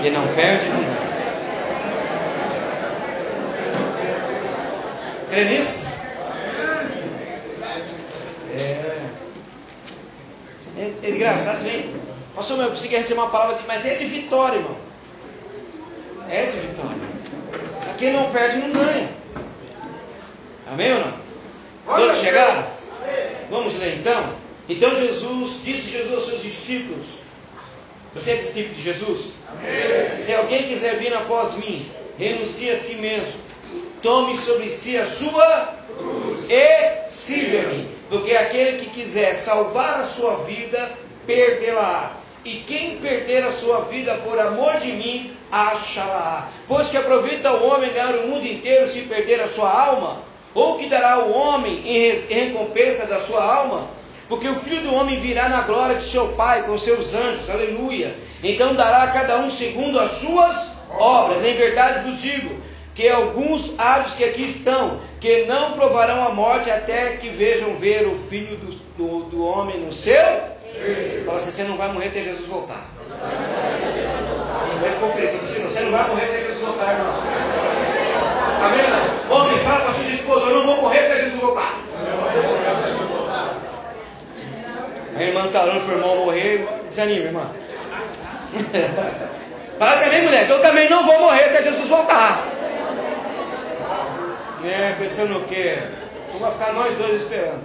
Quem não perde, não ganha. Crê nisso? É. É, é engraçado, assim. Pastor, meu, eu consegui receber uma palavra, de, mas é de vitória, irmão. É de vitória. Quem não perde, não ganha. Amém ou não? Todos chegaram? Vamos ler então? Então Jesus, disse Jesus aos seus discípulos: Você é discípulo de Jesus? Se alguém quiser vir após mim, renuncie a si mesmo, tome sobre si a sua cruz e siga-me. Porque aquele que quiser salvar a sua vida, perdê-la. E quem perder a sua vida por amor de mim, achará. Pois que aproveita o homem ganhar o mundo inteiro se perder a sua alma? Ou que dará o homem em recompensa da sua alma? Porque o filho do homem virá na glória de seu Pai com seus anjos, aleluia. Então dará a cada um segundo as suas obras. Em verdade vos digo que alguns hábitos que aqui estão, que não provarão a morte até que vejam ver o filho do, do, do homem no seu. Fala assim: você não vai morrer até Jesus voltar. Você não vai morrer até Jesus voltar, irmão. Amém? Não? Homens, fala para sua esposa: eu não vou morrer até Jesus voltar. A irmã está orando para o irmão morrer, desanima, irmã. Fala também, mulher, eu também não vou morrer até Jesus voltar. É, pensando o quê? Vamos ficar nós dois esperando.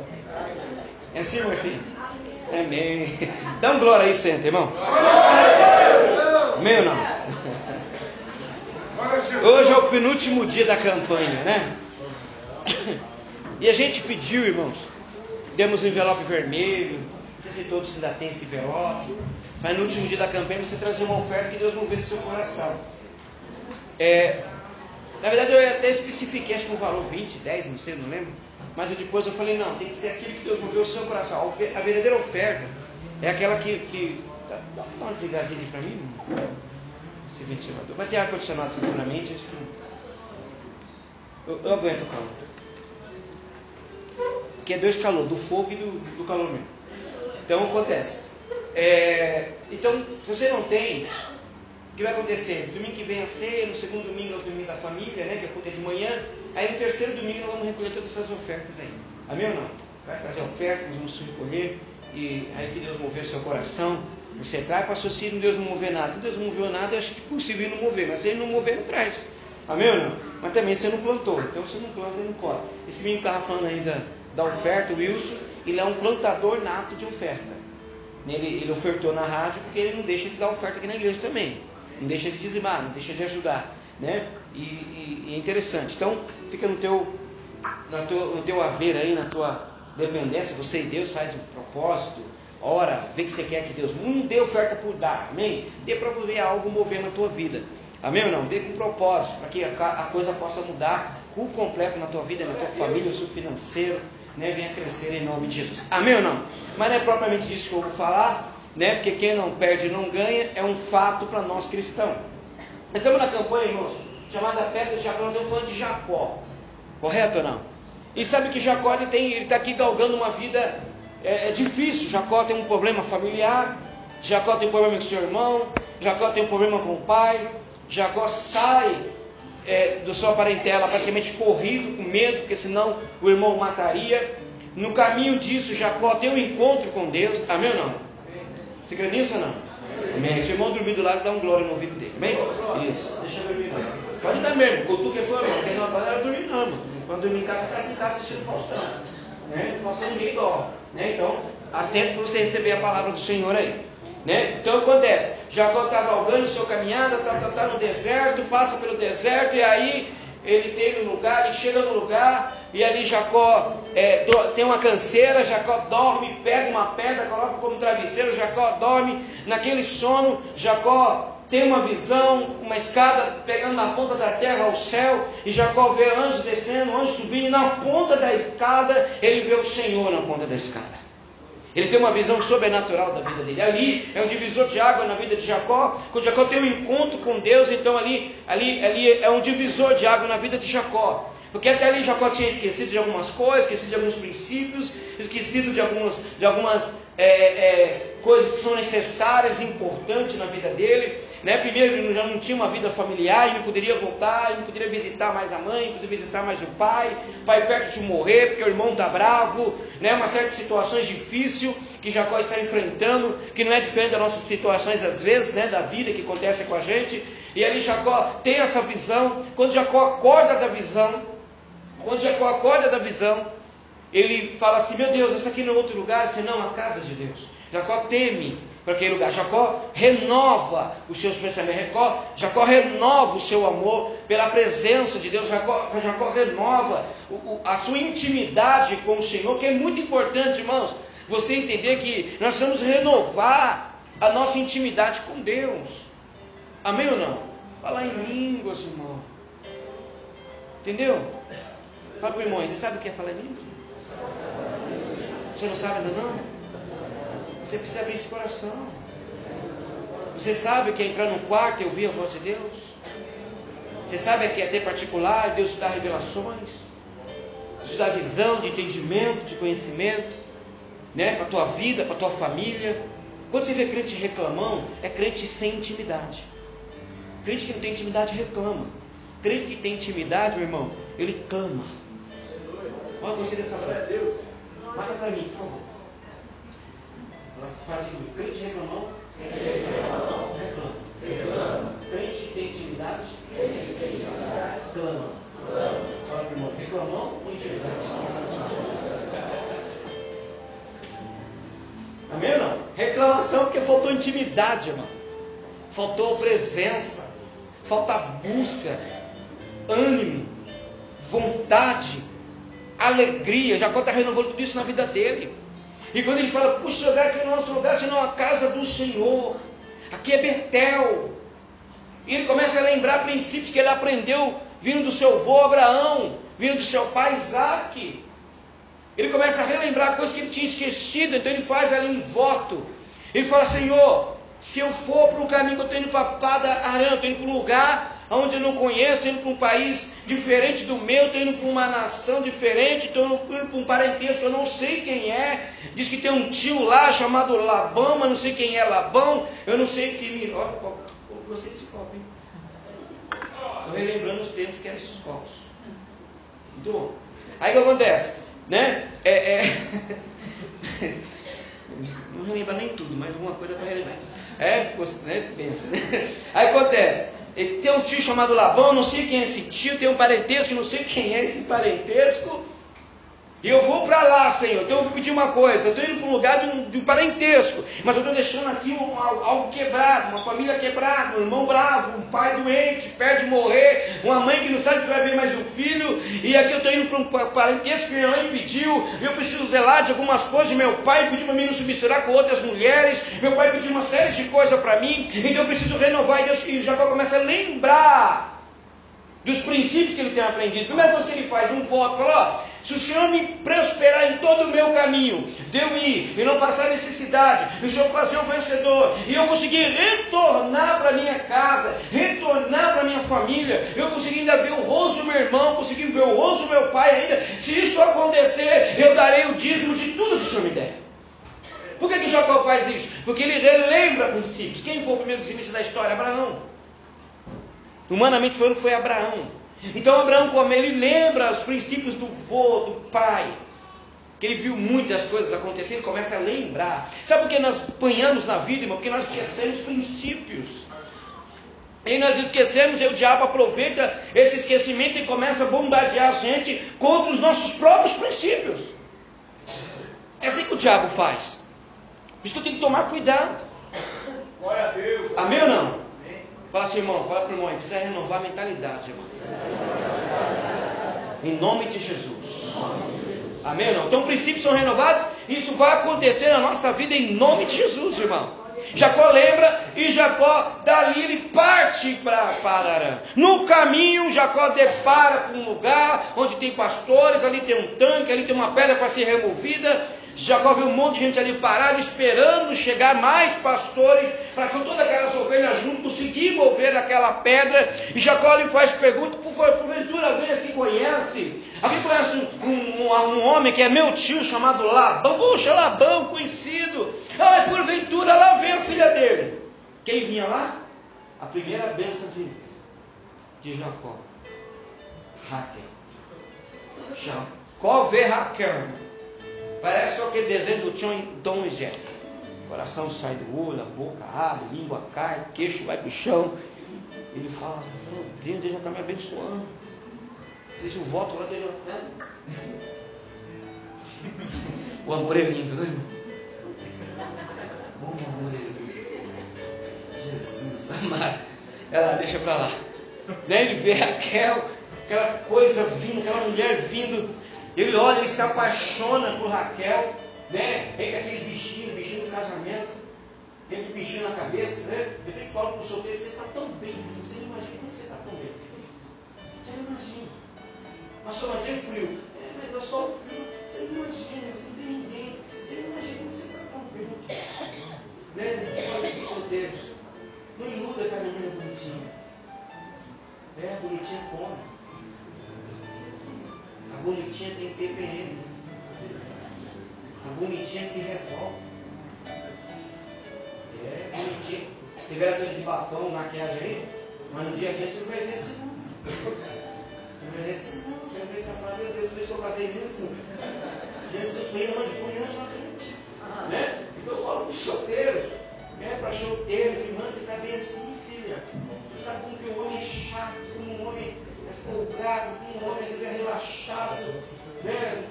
É assim, Marcinho? Amém. Dá um glória aí, senta, irmão. Amém ou não? Hoje é o penúltimo dia da campanha, né? E a gente pediu, irmãos, demos um envelope vermelho. Não sei se todos ainda têm esse envelope. Mas no último dia da campanha você trazer uma oferta que Deus movesse seu coração. É, na verdade eu até especifiquei, acho que um valor 20, 10, não sei, não lembro. Mas eu, depois eu falei, não, tem que ser aquilo que Deus moveu o seu coração. A verdadeira oferta é aquela que. que dá, uma desligadinha para mim, esse ventilador. Mas tem ar-condicionado futuramente, acho que. Eu, eu aguento o calor. Que é dois calor, do fogo e do, do calor mesmo. Então acontece. É, então, se você não tem, o que vai acontecer? Domingo que vem a ceia, no segundo domingo é o domingo da família, né, que é de manhã. Aí no terceiro domingo nós vamos recolher todas essas ofertas aí. Amém ou não? Vai trazer ofertas, vamos recolher. E aí que Deus mover seu coração. Você traz, pastor, se Deus não mover nada. Se Deus não moveu nada, eu acho que é possível não mover. Mas se ele não mover, não traz. Amém ou não? Mas também você não plantou. Então você não planta, ele não colhe. Esse menino estava falando ainda da oferta, o Wilson, ele é um plantador nato de oferta. Ele, ele ofertou na rádio porque ele não deixa de dar oferta aqui na igreja também. Não deixa de dizimar, não deixa de ajudar. Né? E, e, e é interessante. Então, fica no teu, na teu, no teu haver aí, na tua dependência. Você e Deus faz um propósito. Ora, vê que você quer que Deus. Não dê oferta por dar, amém? Dê para ver algo mover na tua vida. Amém ou não? Dê com propósito, para que a, a coisa possa mudar com completo na tua vida, na tua família, no seu financeiro, né? Venha crescer em nome de Jesus. Amém ou não? Mas não é propriamente disso que eu vou falar, né? Porque quem não perde não ganha, é um fato para nós cristãos. Estamos na campanha, irmãos, chamada Pedra de Jacó, estamos falando de Jacó. Correto ou não? E sabe que Jacó ele está aqui galgando uma vida é, é, difícil. Jacó tem um problema familiar, Jacó tem um problema com seu irmão, Jacó tem um problema com o pai, Jacó sai é, da sua parentela praticamente corrido, com medo, porque senão o irmão o mataria. No caminho disso, Jacó tem um encontro com Deus. Amém ou não? Você crê nisso ou não? Amém. Se o irmão dormir do lado, dá um glória no ouvido dele. Amém? Isso. Deixa eu dormir não. Pode dar mesmo. Cutuca foi, irmão. Quem não acorda era dormir não, mano. Quando dormir em casa, ficar sentado assistindo Faustão. Né? Faustão ninguém dorme. Né? Então, atento para você receber a palavra do Senhor aí. Né? Então acontece, Jacó está galgando sua caminhada, está tá, tá no deserto, passa pelo deserto, e aí ele tem no lugar, ele chega no lugar, e ali Jacó é, tem uma canseira, Jacó dorme, pega uma pedra, coloca como travesseiro, Jacó dorme, naquele sono, Jacó tem uma visão, uma escada pegando na ponta da terra ao céu, e Jacó vê anjos descendo, anjos subindo, e na ponta da escada ele vê o Senhor na ponta da escada. Ele tem uma visão sobrenatural da vida dele. Ali é um divisor de água na vida de Jacó. Quando Jacó tem um encontro com Deus, então ali, ali, ali é um divisor de água na vida de Jacó. Porque até ali Jacó tinha esquecido de algumas coisas, esquecido de alguns princípios, esquecido de algumas, de algumas é, é, coisas que são necessárias e importantes na vida dele. Né? Primeiro, ele já não tinha uma vida familiar, ele não poderia voltar, ele não poderia visitar mais a mãe, não poderia visitar mais o pai, o pai perto de morrer, porque o irmão está bravo, né? uma série de situações difíceis que Jacó está enfrentando, que não é diferente das nossas situações às vezes, né? da vida que acontece com a gente. E ali Jacó tem essa visão, quando Jacó acorda da visão, quando Jacó acorda da visão, ele fala assim: Meu Deus, isso aqui não é outro lugar senão a casa de Deus. Jacó teme para aquele lugar. Jacó renova os seus pensamentos. Jacó, Jacó renova o seu amor pela presença de Deus. Jacó, Jacó renova o, o, a sua intimidade com o Senhor, que é muito importante, irmãos. Você entender que nós vamos renovar a nossa intimidade com Deus. Amém ou não? Falar em línguas, irmão. Entendeu? Fala para o irmão, você sabe o que é falar em línguas? Você não sabe ainda não? Você precisa abrir esse coração. Você sabe que é entrar no quarto e ouvir a voz de Deus? Você sabe que é ter particular, Deus dá revelações, te dá visão, de entendimento, de conhecimento, né? Para a tua vida, para a tua família. Quando você vê crente reclamão, é crente sem intimidade. Crente que não tem intimidade reclama. Crente que tem intimidade, meu irmão, ele clama. Olha, gostei dessa frase. Marca para mim, por favor. Faz assim, crente reclamão, reclama. reclama. Crente que tem intimidade, clama. Fala para o irmão, reclamão ou intimidade? Amém ou não? Reclamação porque faltou intimidade, irmão. Faltou presença. Falta busca, ânimo, vontade, alegria. Jacó está renovando tudo isso na vida dele. E quando ele fala, puxa, lugar aqui no nosso lugar, senão a casa do Senhor. Aqui é Betel. E ele começa a lembrar princípios que ele aprendeu vindo do seu avô Abraão, vindo do seu pai Isaac. Ele começa a relembrar coisas que ele tinha esquecido, então ele faz ali um voto. Ele fala, Senhor, se eu for para um caminho que eu estou indo para Pada Arã, estou indo para um lugar onde eu não conheço, indo para um país diferente do meu, estou indo para uma nação diferente, estou indo para um parentesco, eu não sei quem é. Diz que tem um tio lá chamado Labão, mas não sei quem é Labão, eu não sei que me. Olha, eu gostei desse copo, hein? Estou relembrando os tempos que eram esses copos. Bom. Aí o que acontece? Né? É, é... não relembra nem tudo, mas alguma coisa para relembrar. É, né? pensa, né? Aí acontece. Ele tem um tio chamado Labão, não sei quem é esse tio, tem um parentesco, não sei quem é esse parentesco. Eu vou para lá, Senhor. Então eu vou pedir uma coisa. Eu estou indo para um lugar de um, de um parentesco. Mas eu estou deixando aqui um, algo quebrado, uma família quebrada, um irmão bravo, um pai doente, perde morrer, uma mãe que não sabe se vai ver mais o filho. E aqui eu estou indo para um parentesco que minha mãe pediu. Eu preciso zelar de algumas coisas. Meu pai pediu para mim não se misturar com outras mulheres. Meu pai pediu uma série de coisas para mim. Então eu preciso renovar. E Deus e Jacó começa a lembrar dos princípios que ele tem aprendido. Primeira coisa que ele faz, um voto, fala, ó. Se o Senhor me prosperar em todo o meu caminho, de eu ir e não passar necessidade, e o Senhor fazer um vencedor, e eu conseguir retornar para minha casa, retornar para minha família, eu conseguir ainda ver o rosto do meu irmão, conseguir ver o rosto do meu pai ainda, se isso acontecer, eu darei o dízimo de tudo que o Senhor me der. Por que, que Jacó faz isso? Porque ele relembra princípios. Quem foi o primeiro dizimista da história? Abraão. Humanamente falando, foi Abraão. Então Abraão, como ele lembra os princípios do vô, do pai, que ele viu muitas coisas acontecendo, começa a lembrar. Sabe por que nós apanhamos na vida, irmão? Porque nós esquecemos princípios. E nós esquecemos, e o diabo aproveita esse esquecimento e começa a bombardear a gente contra os nossos próprios princípios. É assim que o diabo faz. Por isso que eu tenho que tomar cuidado. Glória a Deus. Amém ou não? Fala assim, irmão, fala para o irmão, precisa renovar a mentalidade, irmão. Em nome de Jesus. Amém não? Então princípios são renovados, isso vai acontecer na nossa vida em nome de Jesus, irmão. Jacó lembra e Jacó dali ele parte para Pararã. No caminho, Jacó depara com um lugar onde tem pastores, ali tem um tanque, ali tem uma pedra para ser removida. Jacó viu um monte de gente ali parado, esperando chegar mais pastores, para que todas aquelas ovelhas juntas conseguir mover aquela pedra. E Jacó lhe faz pergunta: por porventura alguém aqui conhece? Alguém conhece um, um, um, homem que é meu tio chamado Labão? Poxa, Labão, conhecido. Ah, porventura lá vem a filha dele. Quem vinha lá? a primeira bênção de, de Jacó. Raquel. Jacó vê Raquel. Parece aquele desenho do Tom e Jerry. Coração sai do olho, a boca abre, língua cai, queixo vai para o chão. Ele fala, meu Deus, Deus já está me abençoando. Fez um voto lá, Deus já. Né? O amor é lindo, né, irmão? Como o amor é lindo. Jesus amado. Ela deixa para lá. Daí ele vê Raquel, aquela coisa vindo, aquela mulher vindo. Ele olha, ele se apaixona por Raquel, né? Vem com aquele bichinho, bichinho do casamento, vem com o bichinho na cabeça, né? Eu sempre falo para o solteiro, você está tão bem, filho. Você não imagina como você está tão bem. Você não imagina. Pastor, mas tem frio. É, mas é só frio. Você não imagina, você não tem ninguém. Você não imagina como você está tão bem. Né? Você fala para os solteiros. Não iluda com a menina bonitinha. É, bonitinha come. A bonitinha tem TPM. A bonitinha se revolta. É, bonitinha. Tiver aquele de batom, maquiagem aí, mas no dia a dia você não vai ver assim não. Não vai ver assim não. Você vai assim, falar, meu Deus, vez que eu casei mesmo. Vem anjo, põe anjo na frente. Né? Então eu falo para os solteiros, né? para solteiros, irmãs, você está bem assim, filha. Você sabe como que um homem é chato, como um homem folgado, como um homem às vezes é relaxado. Né?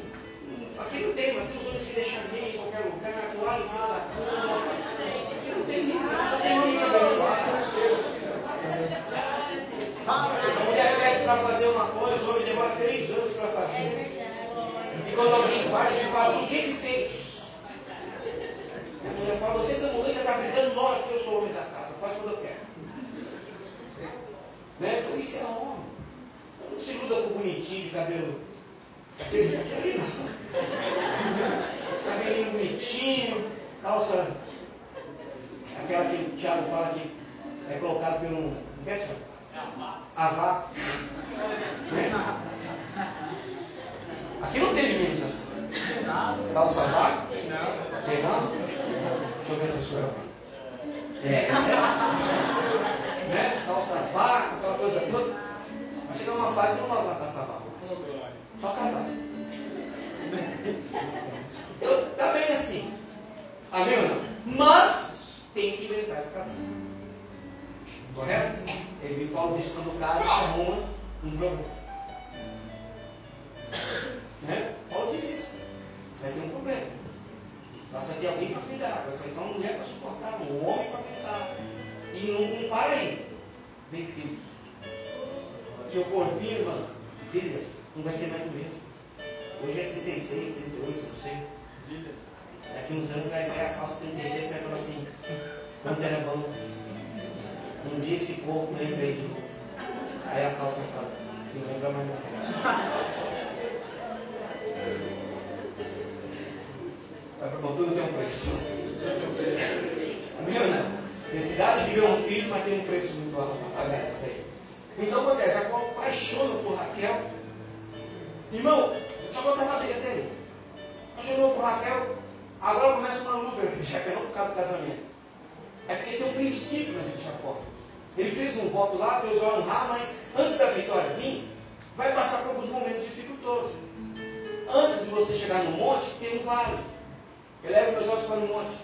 Aqui não tem, mas tem uns homens que deixam bem em qualquer lugar, toalha em cima da cama. Aqui não tem isso, só tem homens abençoados. A mulher pede para fazer uma coisa, o homem demora três anos para fazer. E quando alguém faz, ele fala, o que ele fez? A mulher fala, você está morrendo, está brigando, nós, que eu sou o homem da casa, faz quando eu quero. Né? Então isso é homem. Não se gruda com o bonitinho de cabelo. Aquele, aquele não. Cabelinho bonitinho, calça. Aquela que o Thiago fala que é colocado pelo. Como é que chama? Avá. Aqui não tem meninos assim. Calça avá? Tem não? Deixa eu ver se é sua. É, é. Né? Calça avá, aquela coisa toda. Vai chegar uma fase que você não vai usar calça avá. Só casar. Eu, tá bem assim. Amém ou não? Mas tem que inventar de casar. Correto? E Paulo diz quando o cara se arruma um problema. Né? Paulo diz isso. Você vai ter um problema. Basta ter alguém para cuidar. Basta ter uma mulher para suportar, um homem para aguentar. E não, não para aí. Vem Seu corpinho, irmã, filhas, não vai ser mais o mesmo. Hoje é 36, 38, não sei. Daqui uns anos vai ver a calça 36 e vai falar assim, quanto era bom. Um dia esse corpo entra aí de novo. Aí a calça fala, não lembra mais não. Mas tudo tem um preço. Amém ou não? Necessidade de ver um filho, mas tem um preço muito alto para pagar isso aí. Então acontece, Jacó apaixona por Raquel. Irmão, Jacó estava bem até aí. Apaixonou por Raquel. Agora começa uma luta entre Jacó, não por causa do casamento. É porque tem um princípio na vida de Jacó. Ele fez um voto lá, Deus vai honrar, mas antes da vitória vir, vai passar por alguns momentos dificultosos. Antes de você chegar no monte, tem um vale. Eleva meus olhos para o monte.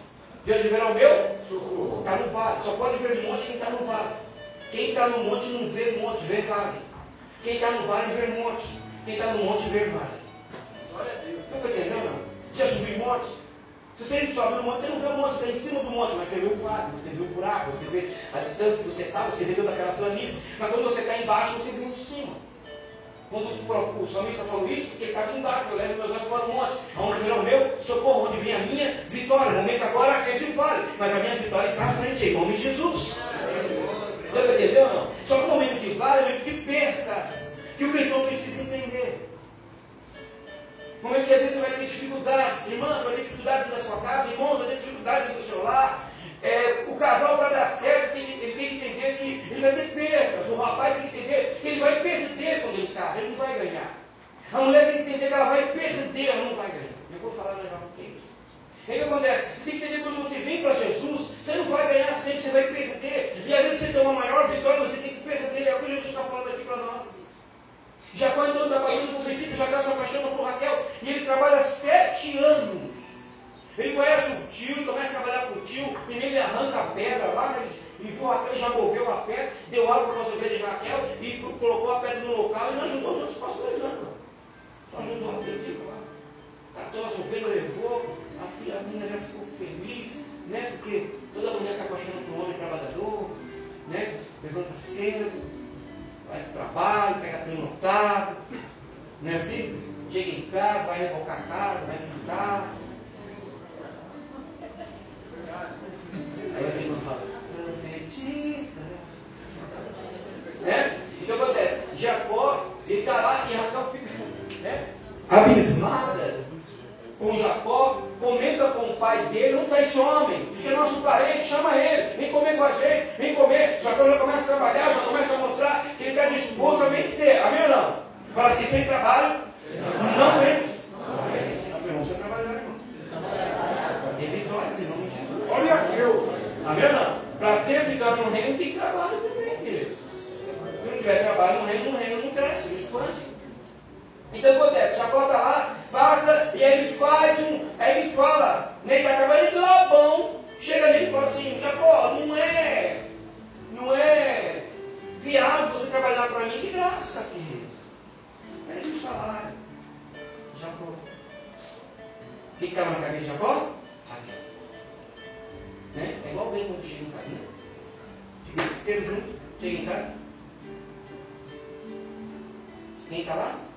De onde verá o meu? Está no vale. Só pode ver monte quem está no vale. Quem está no monte não vê monte, vê vale. Quem está no vale vê monte. Quem está no monte vê vale. Glória a Deus. Você está entendendo? Não? Já subiu monte? Se você sobe no monte, você não vê o monte, você está em cima do monte, mas você vê o vale, você vê o buraco, você vê a distância que você está, você vê toda aquela planície. Mas quando você está embaixo, você vê de cima. Quando o salmista falou isso, porque ele estava embaixo, eu levo meus olhos para o monte, aonde virá o meu socorro, onde vem a minha vitória. O momento agora é de vale, mas a minha vitória está à frente, em nome de Jesus. Deu para entender ou não? Só que o momento de vale momento de percas, que o cristão precisa entender. Momentos que às vezes você vai ter dificuldades, irmãs, você vai ter dificuldades na sua casa, irmãos, vai ter dificuldades no seu lar. É, o casal para dar certo, que, ele tem que entender que ele vai ter percas. O rapaz tem que entender que ele vai perder quando ele casa, ele não vai ganhar. A mulher tem que entender que ela vai perder, ela não vai ganhar. Eu vou falar já o que é isso. O que acontece? Você tem que entender que quando você vem para Jesus, você não vai ganhar sempre, você vai perder. E às vezes você toma uma maior vitória você tem que perder. É o que Jesus está falando aqui para nós. Jacó então está passando por princípio, Jacó se apaixona por Raquel e ele trabalha sete anos. Ele conhece o tio, começa a trabalhar com o tio, primeiro ele arranca a pedra lá, né? ele viu Raquel, já moveu a pedra, deu água para as ovelhas de Raquel e colocou a pedra no local e não ajudou os outros pastores, não. Só ajudou a pedra lá. Catou as ovelhas, levou, a filha a menina já ficou feliz, né? Porque toda mulher se apaixona por um homem trabalhador, né? Levanta cedo, vai para o trabalho, pega trem lotado, não é assim? Chega em casa, vai rebocar a casa, vai pintar. Aí você não fala, profetiza. Né? Então acontece, Jacó, ele está lá e Raquel fica né? abismada com Jacó, comenta com o pai dele, onde está esse homem? Diz que é nosso parente, chama ele, vem comer com a gente, vem comer. Jacó já começa a trabalhar, já começa a mostrar que ele está disposto a vencer. Amém ou não? Fala assim, sem trabalho, não vence. Amém, vamos trabalhar, irmão. Para vitórias em nome de Jesus. Olha eu. Amém ou não? Para ter vitória no reino tem trabalho também, queridos. Se não tiver trabalho no reino, no reino não cresce, não expande. Então acontece, Jacó está lá, passa, e aí ele faz um. Aí ele fala, né, ele está trabalhando em Labão, chega nele e fala assim, Jacó, não é. Não é viável você trabalhar para mim de graça, querido. Pede um salário. Jacó. O que estava na cabeça de Jacó? Raquel. Né? É igual bem quando chega em casa, né? Junto, chega em casa. Quem está lá?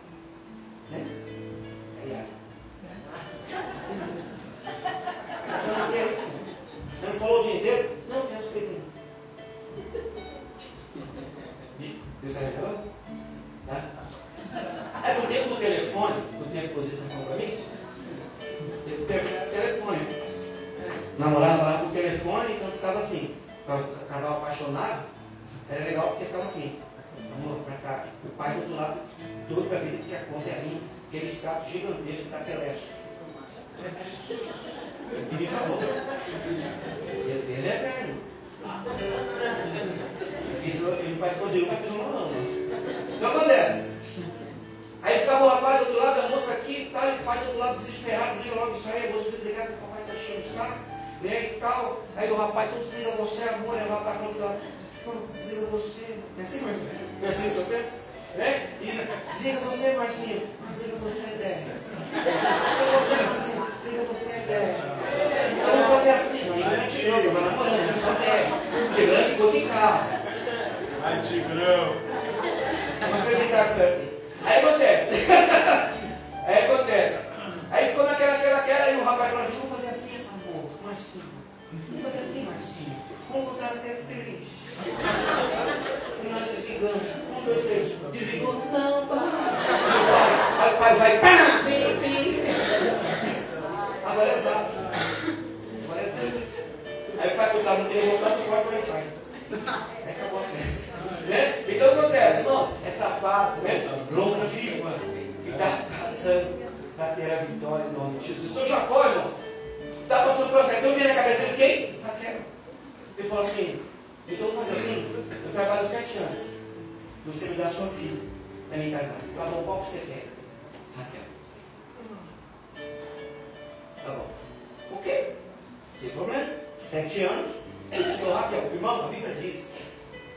Sete anos, ele escolheu Raquel. Irmão, a Bíblia diz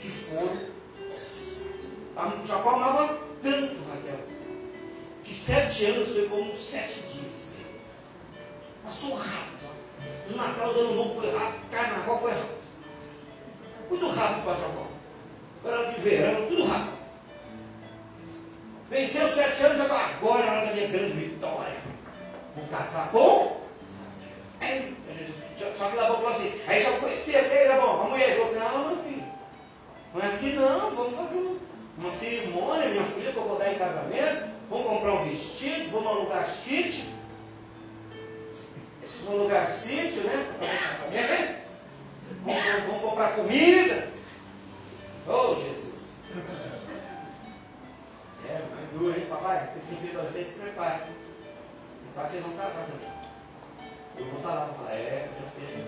que foram. Jacó amava tanto Raquel. Que sete anos foi como sete dias. Passou rápido. O Natal, o Ano Novo foi rápido. Carnaval foi rápido. Muito rápido para Jacó. Agora de verão, tudo rápido. Venceu sete anos, agora é a hora da minha grande vitória. Vou casar com. Assim não, vamos fazer uma cerimônia, minha filha, para eu vou em casamento. Vamos comprar um vestido, vamos alugar sítio. Vamos alugar sítio, né? Para fazer casamento, né? Vamos, vamos comprar comida. Oh, Jesus. É, mas duro, hein, papai? Esse filho adolescente se prepare. Prepare que eles vão casar também. Eu vou estar lá para falar, é, já sei.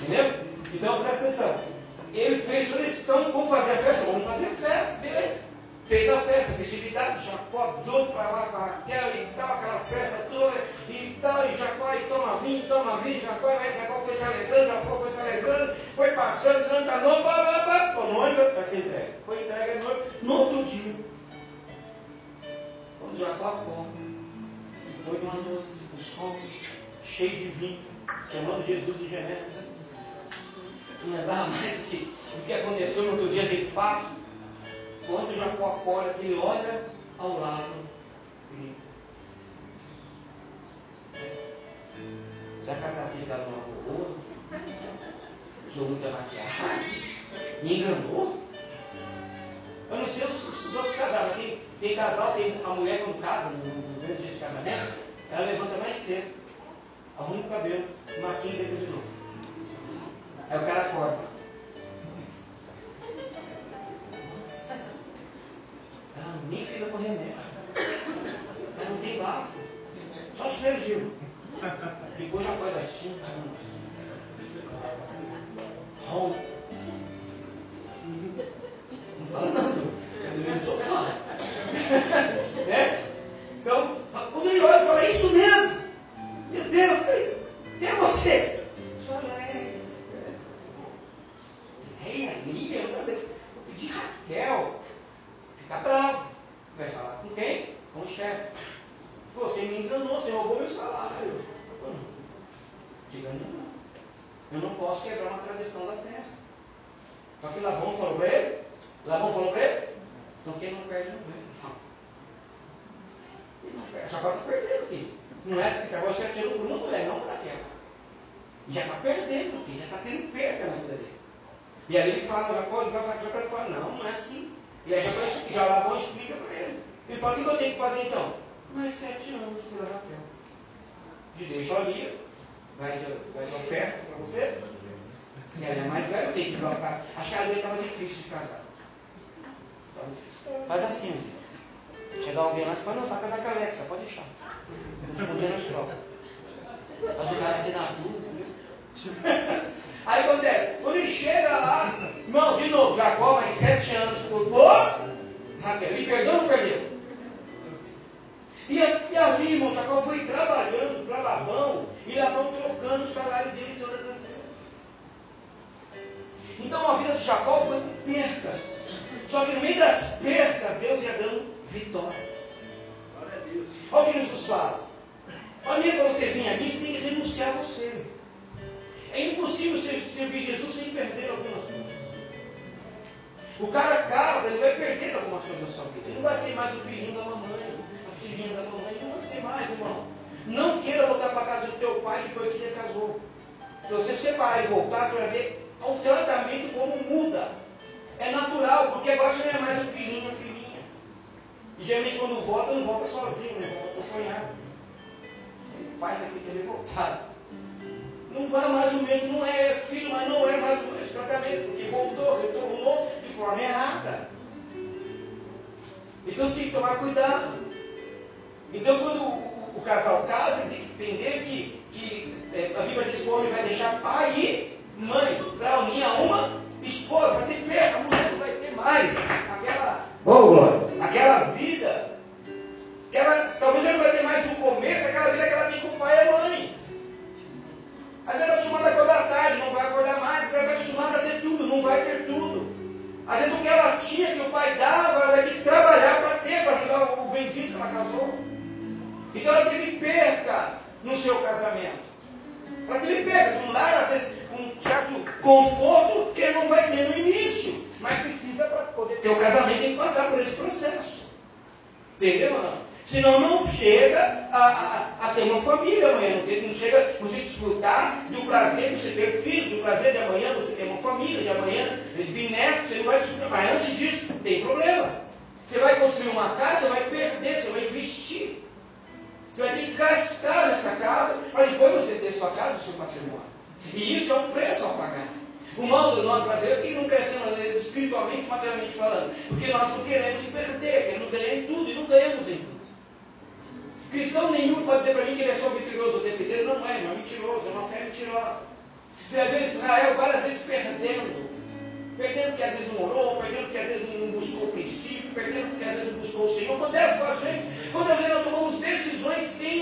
Entendeu? Então presta atenção. Ele fez, eles estão, vamos fazer a festa? Vamos fazer festa, beleza. Fez a festa, festividade, Jacó doido para lá, para Raquel e tal, aquela festa toda e tal, e Jacó e toma vinho, toma vinho, Jacó, e Jacó foi se alegrando, Jacó foi se alegrando, foi passando durante a noite, blá, blá, com noiva para ser entregue. Foi entregue a noiva no outro dia. Quando Jacó acorda, depois de uma noite, o sol cheio de vinho, chamando Jesus de Genésio, não lembrava mais o que, o que aconteceu no outro dia de fato. Quando Jacó acorda, que ele olha ao lado e já que a casinha dela não arrumou, usou muita maquiagem, me enganou. Eu não sei os, os outros casais, mas tem, tem casal, tem a mulher quando casa, no, primeiro dia de casamento, ela levanta mais cedo, arruma o cabelo, maquinha ele vai perder algumas coisas na sua vida. Ele não vai ser mais o filhinho da mamãe, a filhinha da mamãe. Ele não vai ser mais, irmão. Não queira voltar para casa do teu pai depois que você casou. Se você separar e voltar, você vai ver o tratamento como muda. É natural, porque agora você não é mais o filhinho, a filhinha. E geralmente quando volta, não volta sozinho, não volta acompanhado. O pai já fica revoltado. Não vai mais o mesmo, não é filho, mas não é mais o mesmo tratamento, porque voltou, retornou de forma errada. Então você tem que tomar cuidado. Então quando o, o, o casal casa, ele tem que entender que, que é, a Bíblia diz que o homem vai deixar pai e mãe para unir a uma esposa, vai ter perda, a mulher não vai ter mais aquela, oh, glória, aquela vida. Aquela, talvez ela não vai ter mais no começo aquela vida que ela tem com o pai e a mãe. Às vezes está acostumada a acordar tarde, não vai acordar mais. Vezes está acostumada a ter tudo, não vai ter tudo. Às vezes o que ela tinha, que o pai dava, ela vai ter que trabalhar para ter, para ajudar o bendito que ela casou. Então ela teve percas no seu casamento. Ela teve percas, um lar, às vezes, um certo conforto que não vai ter no início. Mas precisa para poder ter o casamento, tem que passar por esse processo. Entendeu ou não? Senão não chega a, a, a, ter uma família amanhã, não, não chega você desfrutar do prazer de você ter filho, do prazer de amanhã você ter uma família, de amanhã vir neto, você não vai desfrutar. Mas antes disso, tem problemas. Você vai construir uma casa, você vai perder, você vai investir. Você vai ter que gastar nessa casa para depois você ter sua casa, seu patrimônio. E isso é um preço a pagar. O mal do nosso brasileiro é que não crescemos, às vezes, espiritualmente, materialmente falando. Porque nós não queremos perder, queremos ganhar em tudo e não ganhamos em tudo. Cristão nenhum pode dizer para mim que ele é só vitorioso o tempo inteiro. Não é, irmão, é mentiroso, é uma fé mentirosa. Você vai ver Israel várias vezes perdendo. perdendo porque às vezes não orou, perdendo porque às vezes não buscou o princípio, perdendo porque às vezes não buscou o Senhor. Acontece com a gente. Quando às vezes nós tomamos decisões sem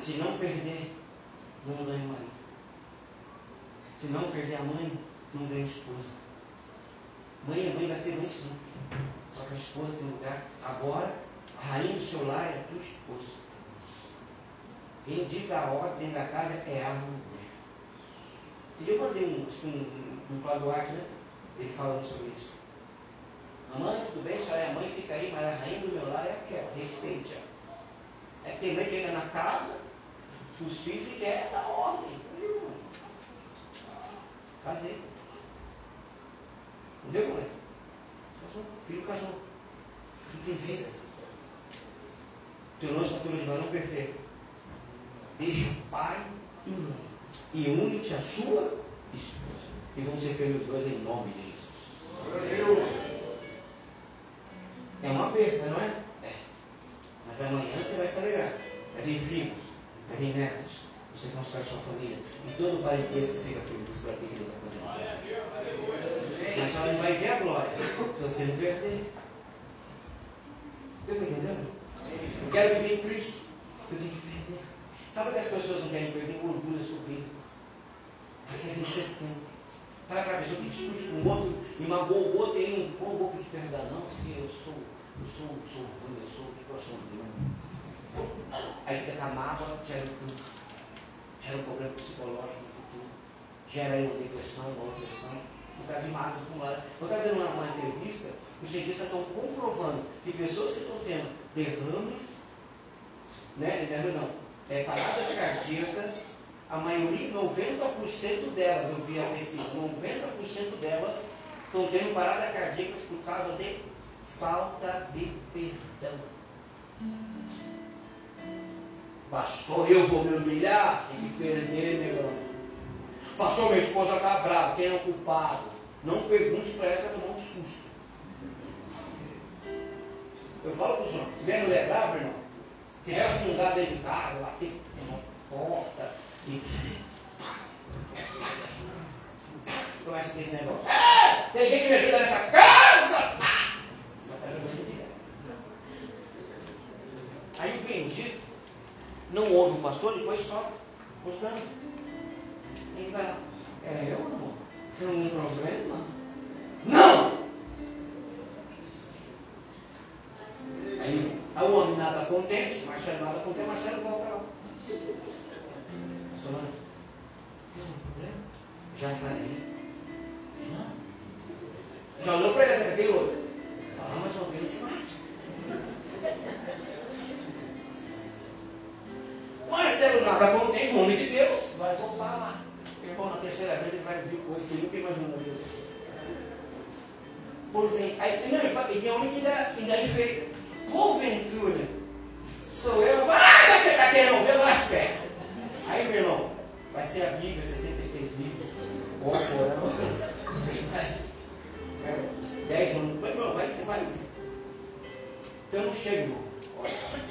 se não perder, não ganha marido. Se não perder a mãe, não ganha esposa. Mãe é mãe, vai ser mãe sim. Só que a esposa tem lugar. Agora, a rainha do seu lar é a tua esposa. Quem dita a ordem da casa é a mulher. Eu mandei um, acho um, um, Cláudio né? Ele falando sobre isso. Mamãe, tudo bem, a senhora é mãe, fica aí, mas a rainha do meu lar é aquela, respeite-a. É que tem mãe que entra na casa dos filhos e quer dar ordem. Casei. Entendeu, mãe? Casou, filho casou. Filho tem vida. Teu estatura de varão perfeito. Deixa pai e mãe. E une-te a sua esposa. E vão ser felizes os dois em nome de Jesus. Glória a Deus. É uma perda, não é? Mas amanhã você vai se alegrar. Vai vir filhos, vai vir netos. Você constrói sua família. E todo parentesco fica feliz por aquilo que Deus está fazendo. Mas só não vai ver a glória se você não perder. Eu estou entendendo? Eu quero viver em Cristo. Eu tenho que perder. Sabe o que as pessoas não querem perder? O orgulho é soberbo. Ela quer vencer sempre. Para aquela pessoa que discute com o outro e magoou o outro e aí não vou pedir perdão, não, porque eu sou, eu sou, sou ruim, eu sou, eu sou ruim. Aí fica com a mágoa, gera um câncer, gera um problema psicológico no futuro, gera aí uma depressão, uma opressão, por causa de mágoas acumuladas. Eu estava vendo uma, uma entrevista, os cientistas estão comprovando que pessoas que estão tendo derrames, né, derrames não, é, paradas cardíacas, a maioria, 90% delas, eu vi a pesquisa, 90% delas estão tendo parada cardíacas por causa de falta de perdão. Pastor, eu vou me humilhar? Tem que perder, negão. Pastor, minha esposa está brava, quem é o culpado? Não pergunte para ela tomar um susto. Eu falo para os homens, se vier mulher brava, irmão, se vier afundar dentro de casa, bater na porta e. Começa a ter esse negócio. Ah, tem ninguém que me ajuda nessa casa! Já está jogando direto. Aí o bendito não ouve o pastor, depois sofre os danos. Ele vai lá. É, eu amor. Tem algum problema? Não! Aí, o homem nada contente, Marcelo nada contente, Marcelo volta lá. Solano, tem algum problema? Já falei. Não. Já olhou para ele aquele olho. Falar mais uma vez, eu te mato. Marcelo nada contente, um homem de Deus, vai voltar lá. Irmão, na terceira vez ele vai vir coisas que ele nunca imaginou na vida Por exemplo, aí, não, e tem homem que ainda, ainda enfeita. Porventura, sou eu, ah, já que você está querendo ver, eu as pernas. Aí, meu irmão, vai ser a Bíblia, 66 livros, ou forão. É, 10 anos, mas irmão, vai, você vai ouvir. Então não chega, irmão. Olha.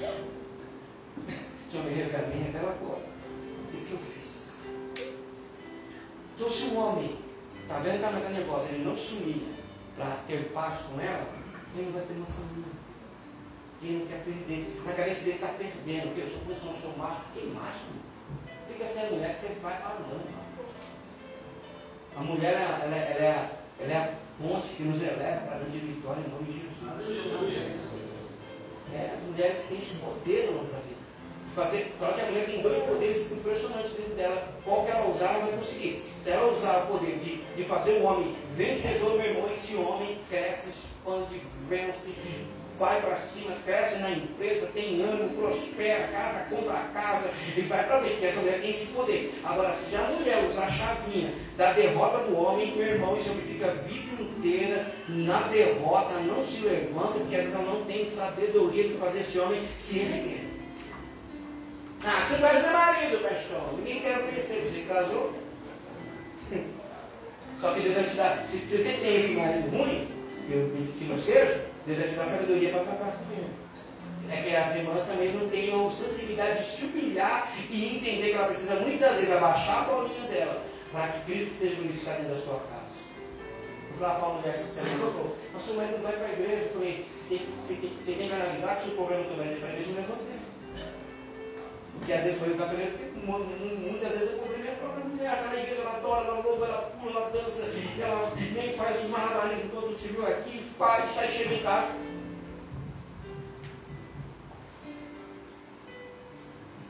Ela está nervosa, ele não se humilha para ter paz com ela, ele não vai ter uma família. Ele não quer perder. Na cabeça dele está perdendo. Porque eu sou posição, eu sou macho. Que macho? Fica sem a mulher que você vai para a lama. A mulher, ela, ela, ela, é, ela é a ponte que nos eleva para a grande vitória em nome de Jesus. É, as mulheres têm esse poder na nossa vida fazer. Claro que a mulher tem dois poderes impressionantes dentro dela. Qual que ela usar, ela vai conseguir. Se ela usar o poder de, de fazer o homem vencedor, meu irmão, esse homem cresce, expande, vence, vai para cima, cresce na empresa, tem ânimo, prospera, casa, compra casa e vai para frente, porque essa mulher tem esse poder. Agora, se a mulher usar a chavinha da derrota do homem, meu irmão, esse homem fica a vida inteira na derrota, não se levanta, porque às vezes ela não tem sabedoria de fazer esse homem se erguer. Ah, você não é meu marido, pastor. Ninguém quer conhecer. Você casou? Só que Deus vai te dar. Se, se você tem esse marido ruim, que eu acredito que não seja, Deus vai te dar sabedoria para tratar com ele. É que as irmãs também não tenham sensibilidade de se humilhar e entender que ela precisa muitas vezes abaixar a bolinha dela para que Cristo seja glorificado dentro da sua casa. Eu falei para uma mulher essa semana, ela falou, mas seu marido não vai para a igreja. Eu falei, você tem, tem, tem que analisar que o seu problema do marido é para a igreja não é você. Porque às vezes foi o cabelo, muitas vezes o problema é a própria mulher, está na igreja, ela adora, ela louva, ela pula, ela dança, ela nem faz esses malabarismos todo que você viu aqui, faz, sai chega em casa.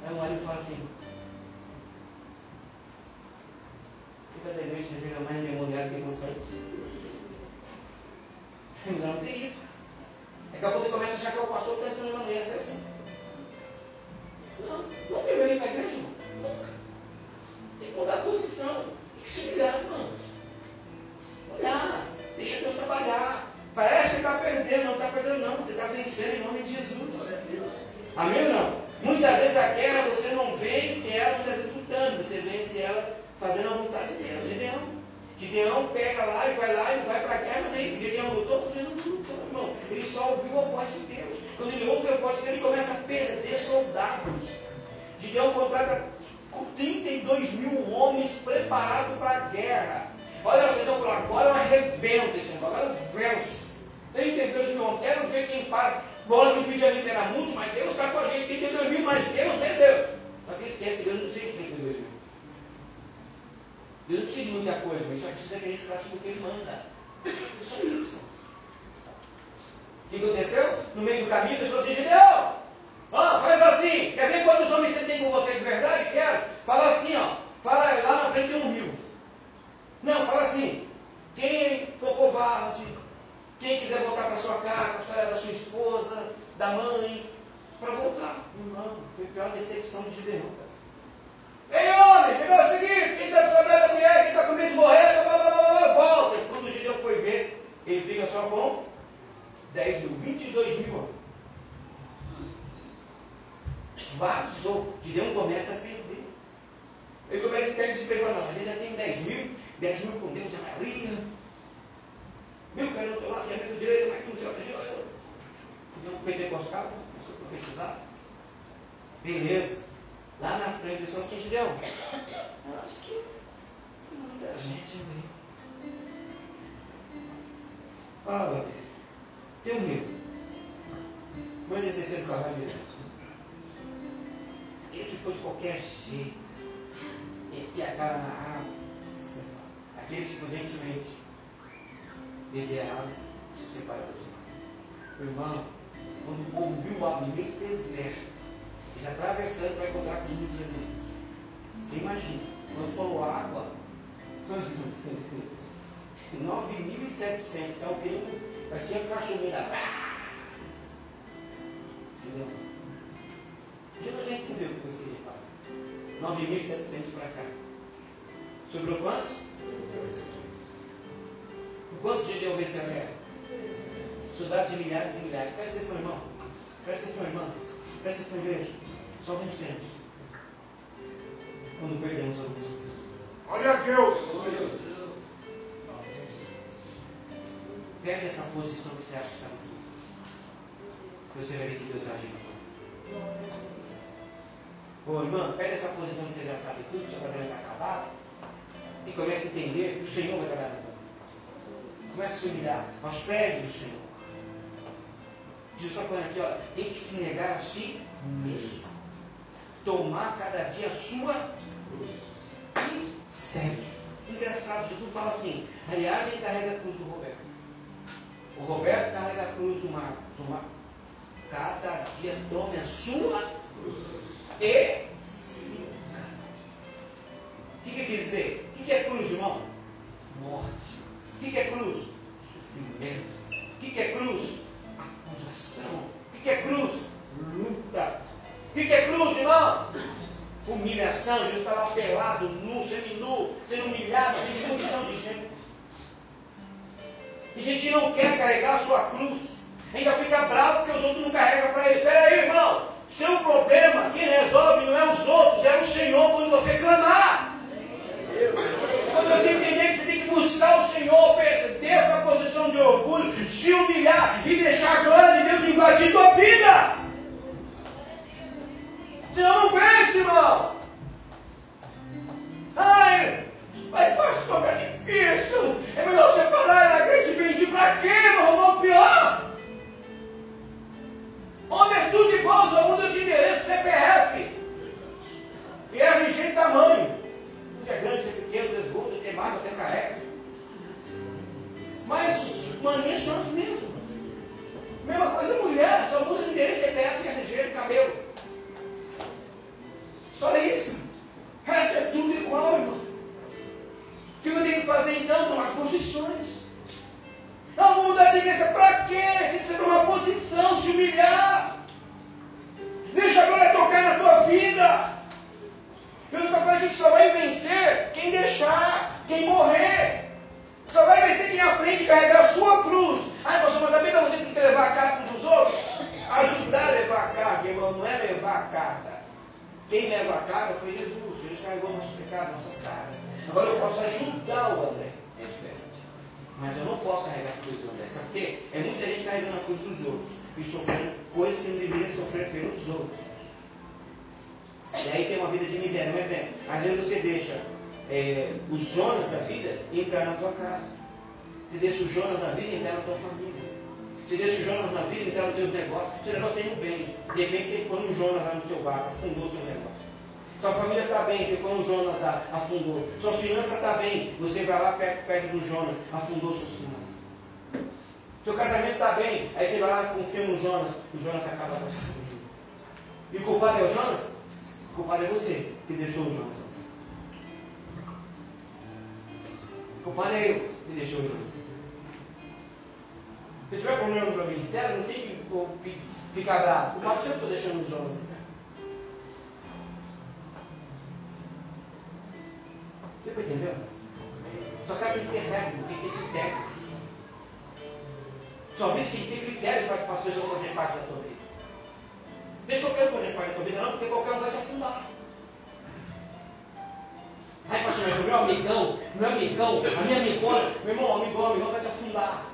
Aí o marido fala assim, fica da igreja, você vira mais endemoniado que não sai. Não tem isso. Daqui a pouco ele começa a achar que é o pastor que está ensinando a mulher assim. Não, nunca veio para a igreja. Nunca. Tem que mudar a posição. Tem que se humilhar, irmão. Olhar. Deixa Deus trabalhar. Parece que está perdendo, não está perdendo, não. Você está vencendo em nome de Jesus. Amém ou não? Muitas vezes a guerra você não vence ela, muitas vezes lutando, você vence ela fazendo a vontade de Deus. Gideão. Gideão pega lá e vai lá e vai para a guerra, mas aí Gideão lutou, Gideão não lutou, irmão. Ele só ouviu a voz de Deus. Quando ele ouve a voz de Deus, ele começa a perder soldados. Gideão contrata 32 mil homens preparados para a guerra. Olha só, então falou, agora eu arrebento esse negócio, agora eu venço. 32 mil homens, quero ver quem para. Bola que o Rio de era muito, mas Deus está com a gente, 32 mil, mas Deus é Deus. Só que esquece que Deus não precisa de 32 mil. Deus não precisa de muita coisa, mas só precisa que a gente pratique o que Ele manda. É só isso. O que aconteceu? No meio do caminho, falou assim, Gideão, ó, faz assim. Quer ver quantos homens você tem com você de verdade? Quero. Fala assim, ó. Fala lá na frente tem um rio. Não, fala assim. Quem for covarde, quem quiser voltar para sua casa, da sua esposa, da mãe, para voltar. Irmão, foi a pior decepção de Gideão. Ei, homem, negócio é o seguinte, quem está com a mulher, quem está com medo de morrer, blá, blá, blá, blá, volta. E quando o Gideão foi ver, ele fica só com 10 mil, 22 mil. Vazou. Gideão começa a perder. Ele começa a fala, não, mas ainda tem 10 Dez mil com Deus é maioria. Mil caíram do teu lado, e amigo direito, mas não protegeu, achou? Não pentecostal, começou a profetizar. Beleza. Lá na frente, ele falou assim, Gideão, eu acho que tem muita gente ali. Fala, Deus. Descer do cavalo dele. Aquele que foi de qualquer jeito. E a cara na água. Aqueles que prudentemente beber água se separaram do mar. Irmão, quando o povo viu água no meio do deserto, eles atravessando para encontrar com os midianitas. Você imagina, quando falou água, 9.700, que é o parecia um da. Entendeu? Já já entendeu o que você queria falar. 9.700 para cá. Sobrou quantos? Por quantos judeus venceu a guerra? Soldados de milhares e milhares. Presta atenção, irmão. Presta atenção, irmão. Presta atenção, igreja. Só vencemos. Quando perdemos alguns Deus. Olha Deus! Perde essa posição que você acha que está muito. Você vai ver que Deus vai agir. Ô irmão, perde essa posição que você já sabe tudo, que seu casamento está acabado. E comece a entender que o Senhor vai trabalhar na tua vida. Comece a se humilhar aos pés do Senhor. Jesus está falando aqui, ó, tem que se negar a si mesmo. Tomar cada dia a sua cruz. E segue. Engraçado, Jesus fala assim, aliás, ele carrega a cruz do Roberto. O Roberto carrega a cruz do Marcos. Cada dia tome a sua. E siga. O que, que quer dizer? O que, é cruz, irmão? Morte. O que, que é cruz? Sofrimento. O que, que é cruz? Acusação. O que, é cruz? Luta. O que, é cruz, irmão? Humilhação. Jesus está lá pelado, nu, semi-nu, sendo humilhado, sendo multidão de gente. A gente não quer carregar a sua cruz. Ainda fica bravo porque os outros não carregam para ele. Peraí, irmão. Seu problema, quem resolve não é os outros, é o Senhor quando você clamar. Quando você entender que você tem que buscar o Senhor, perder essa posição de orgulho, se humilhar e deixar a glória de Deus invadir tua vida. Senão não Sua casa tem critérios. Sua vida tem critérios para as pessoas fazerem parte da tua vida. Deixa qualquer um fazer parte da tua vida, não, porque qualquer um vai te afundar. Aí, pastor, meu amigão, meu amigão, a minha amigona, meu irmão, amigão, amigão vai te afundar.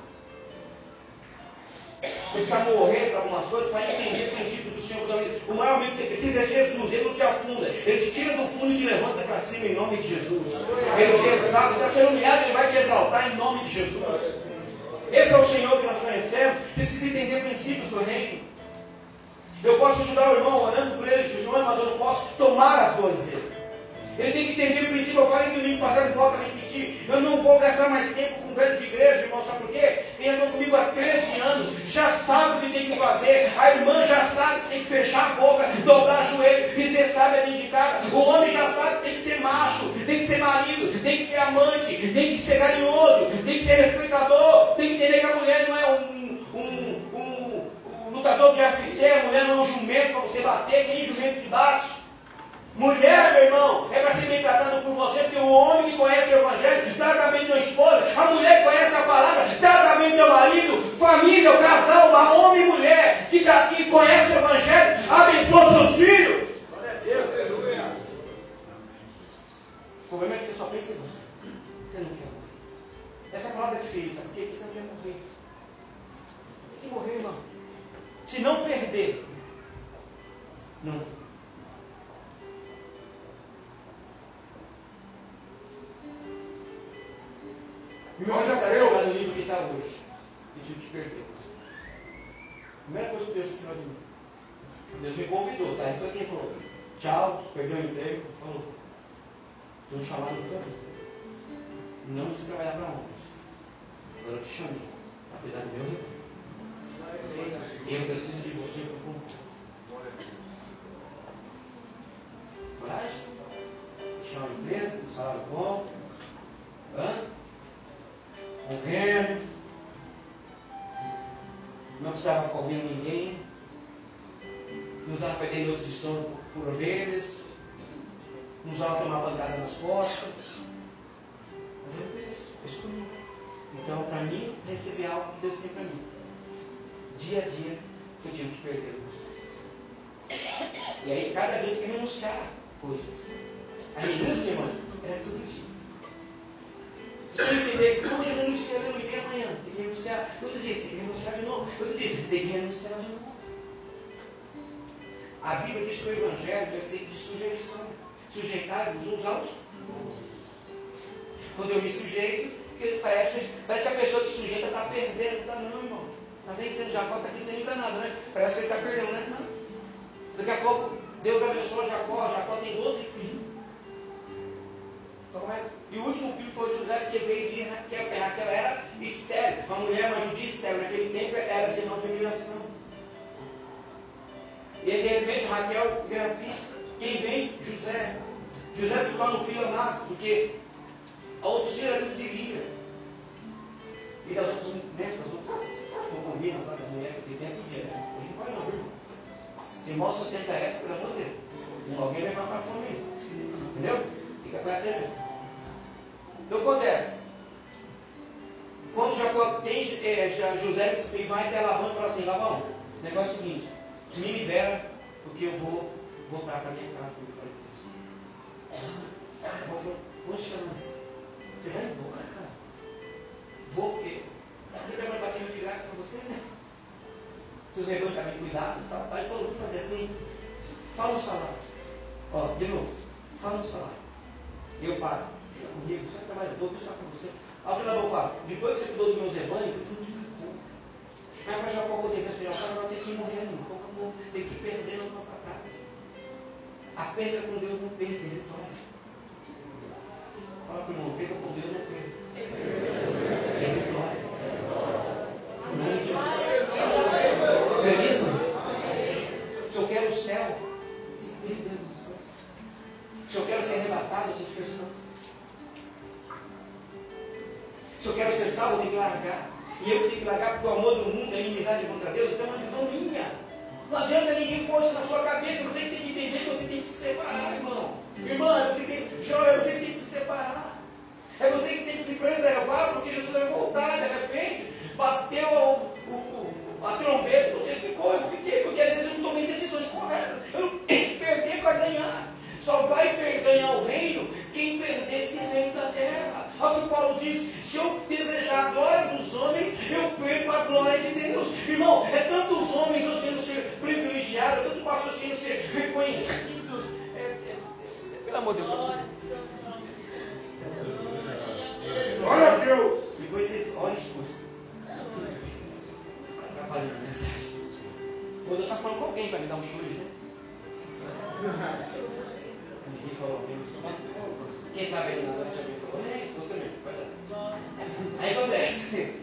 Precisa morrer para algumas coisas para entender o princípio do Senhor. O maior amigo que você precisa é Jesus. Ele não te afunda. Ele te tira do fundo e te levanta para cima em nome de Jesus. Ele te exalta. Está sendo humilhado, ele vai te exaltar em nome de Jesus. Esse é o Senhor que nós conhecemos. Você precisa entender princípios do reino. Eu posso ajudar o irmão orando por ele, jejuando, mas eu não posso tomar as dores dele. Ele tem que entender o princípio. Eu falei domingo passado volta a Eu não vou gastar mais tempo com velho de igreja, irmão. Sabe por quê? Quem andou comigo há 13 anos já sabe o que tem que fazer. A irmã já sabe que tem que fechar a boca, dobrar joelho e ser sábia de casa. O homem já sabe que tem que ser macho, tem que ser marido, tem que ser amante, tem que ser carinhoso, tem que ser respeitador. Tem que entender que a mulher não é um, um, um, um lutador de UFC, a mulher não é um jumento para você bater, que nem jumento se bate. Mulher, meu irmão, é para ser bem tratado por você, porque o homem que conhece o Evangelho trata bem tua esposa, a mulher que conhece a palavra trata bem teu marido, família, o casal, a homem e mulher que, tá, que conhece o Evangelho, abençoa seus filhos. O problema é que você só pensa em você. Você não quer morrer. Essa palavra é difícil, sabe por quê? Porque você não quer morrer. Tem que morrer, irmão. Se não perder, não E o homem está chegar no nível que está hoje. E tive que perder. Primeira coisa que Deus tirou de mim. Deus me convidou, tá? Ele foi quem falou. Tchau, perdeu o emprego. Falou. Tem um chamado no teu vida. Não precisa trabalhar para homens. Agora eu te chamei para cuidar do meu rebanho. Eu preciso de você para completo. Coragem? Deixar uma empresa, um salário bom. Precisava ficar ouvindo ninguém, não usava perder noites de sono por, por ovelhas, não usava tomar pancada nas costas, mas eu penso, eu escolhi. Então, para mim, receber algo que Deus tem para mim. Dia a dia, eu tive que perder algumas coisas. E aí, cada dia eu tenho que renunciar coisas. A renúncia, irmão, era todo dia. Você entender que hoje eu renunciei, eu não amanhã, tem que renunciar. Outro dia você tem que renunciar de novo. Outro dia você tem que renunciar de novo. A Bíblia diz que o Evangelho é feito de sujeição. Sujeitar-vos uns aos Quando eu me sujeito, parece, parece que a pessoa que sujeita está perdendo. Está não, irmão. Está vencendo. Jacó está aqui sendo enganado, né? Parece que ele está perdendo, né? Não. Daqui a pouco, Deus abençoa Jacó. Jacó tem 12 filhos. Então, é e o último filho foi José, porque veio de Raquel, porque Raquel era estéreo, uma mulher, uma judia estéreo, naquele tempo era sinal de humilhação. E de repente Raquel gravida. Quem vem? José. José se torna um filho amado, porque a outra filha era de Lia. E das outras, né, das outras concubinas, sabe, das mulheres que tem podia, né? Hoje não pode não, irmão. Se irmão sustenta essa, pelo amor de Deus. Alguém vai passar fome. Entendeu? Fica com essa aí. Então acontece. Quando Jacó tem é, José e vai até Labão e fala assim, Labão, negócio é o seguinte, me libera, porque eu vou voltar para minha casa, como eu falei Labão falou, poxa, mas você vai embora, cara? Vou porque Quem trabalha batendo de graça para você, né? Seus rebanhos estão bem cuidados e tal. Aí ele falou, vou fazer assim, fala um salário. Ó, de novo, fala um salário. Eu pago fica comigo, você trabalhador, Deus está com você. Aí o treinador fala, depois que você cuidou dos meus rebanhos, não te cuidou. Mas para Jacó acontecer assim, o cara vai ter que ir morrendo, pouco a pouco, tem que ir perdendo algumas batalhas. A perda com Deus não perca, é vitória. Fala para o irmão, perda com Deus não perca. É vitória. Em nome de Jesus. É isso? Se eu quero o céu, tem que perder algumas coisas. Se eu quero ser arrebatado, eu tenho que ser santo. Ser salvo, eu tenho que largar. E eu tenho que largar porque o amor do mundo é inimizade contra Deus. Então é uma visão minha. Não adianta ninguém pôr isso na sua cabeça. Você tem que entender que você tem que se separar, irmão. Irmã, é você tem, jovem, é você tem que se separar. É você que tem que se preservar, porque Jesus vai voltar de repente. Bateu o, o, o, a trombeta, você ficou, eu fiquei, porque às vezes eu não tomei decisões corretas. Eu não perder para ganhar. Só vai ganhar o reino quem perder esse reino Olha o que Paulo diz: se eu desejar a glória dos homens, eu perco a glória de Deus. Irmão, é tanto os homens hoje querendo ser privilegiados, é tanto pastores querendo ser reconhecidos. É, é, é, pelo amor de Deus, Glória a Deus. Depois vocês olhem e escutem. Atrapalhando a mensagem. Quando eu estou falando com alguém para me dar um chute, né? Ninguém falou mesmo. Quem sabe aí na você mesmo. Aí acontece.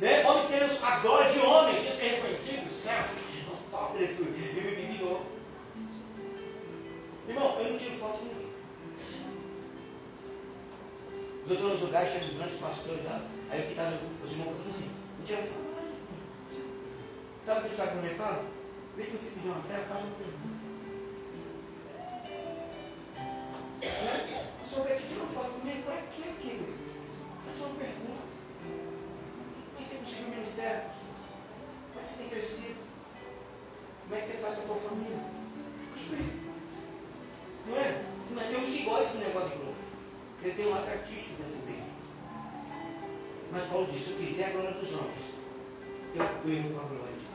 Né? Homens querendo a glória de homem, querendo ser reconhecido, selfie, autógrafo, bibibibi. Irmão, eu não tiro foto com ninguém. Eu estou nos lugares cheios de grandes pastores, sabe? aí o que está os irmãos falando assim, não tira foto com ninguém. Sabe o que o Tiago me fala? Vê que você pediu uma selfie, faz uma pergunta. Só vai te tirar uma foto comigo, para quê, querido? Faz uma pergunta. Como é que você conseguiu o ministério? Como é que você tem crescido? Como é que você faz com a tua família? Não é? Mas tem uns que gostam desse negócio de glória. Ele tem um lado artístico dentro dele. Mas Paulo disse, se eu quiser a glória dos homens, eu perco a glória de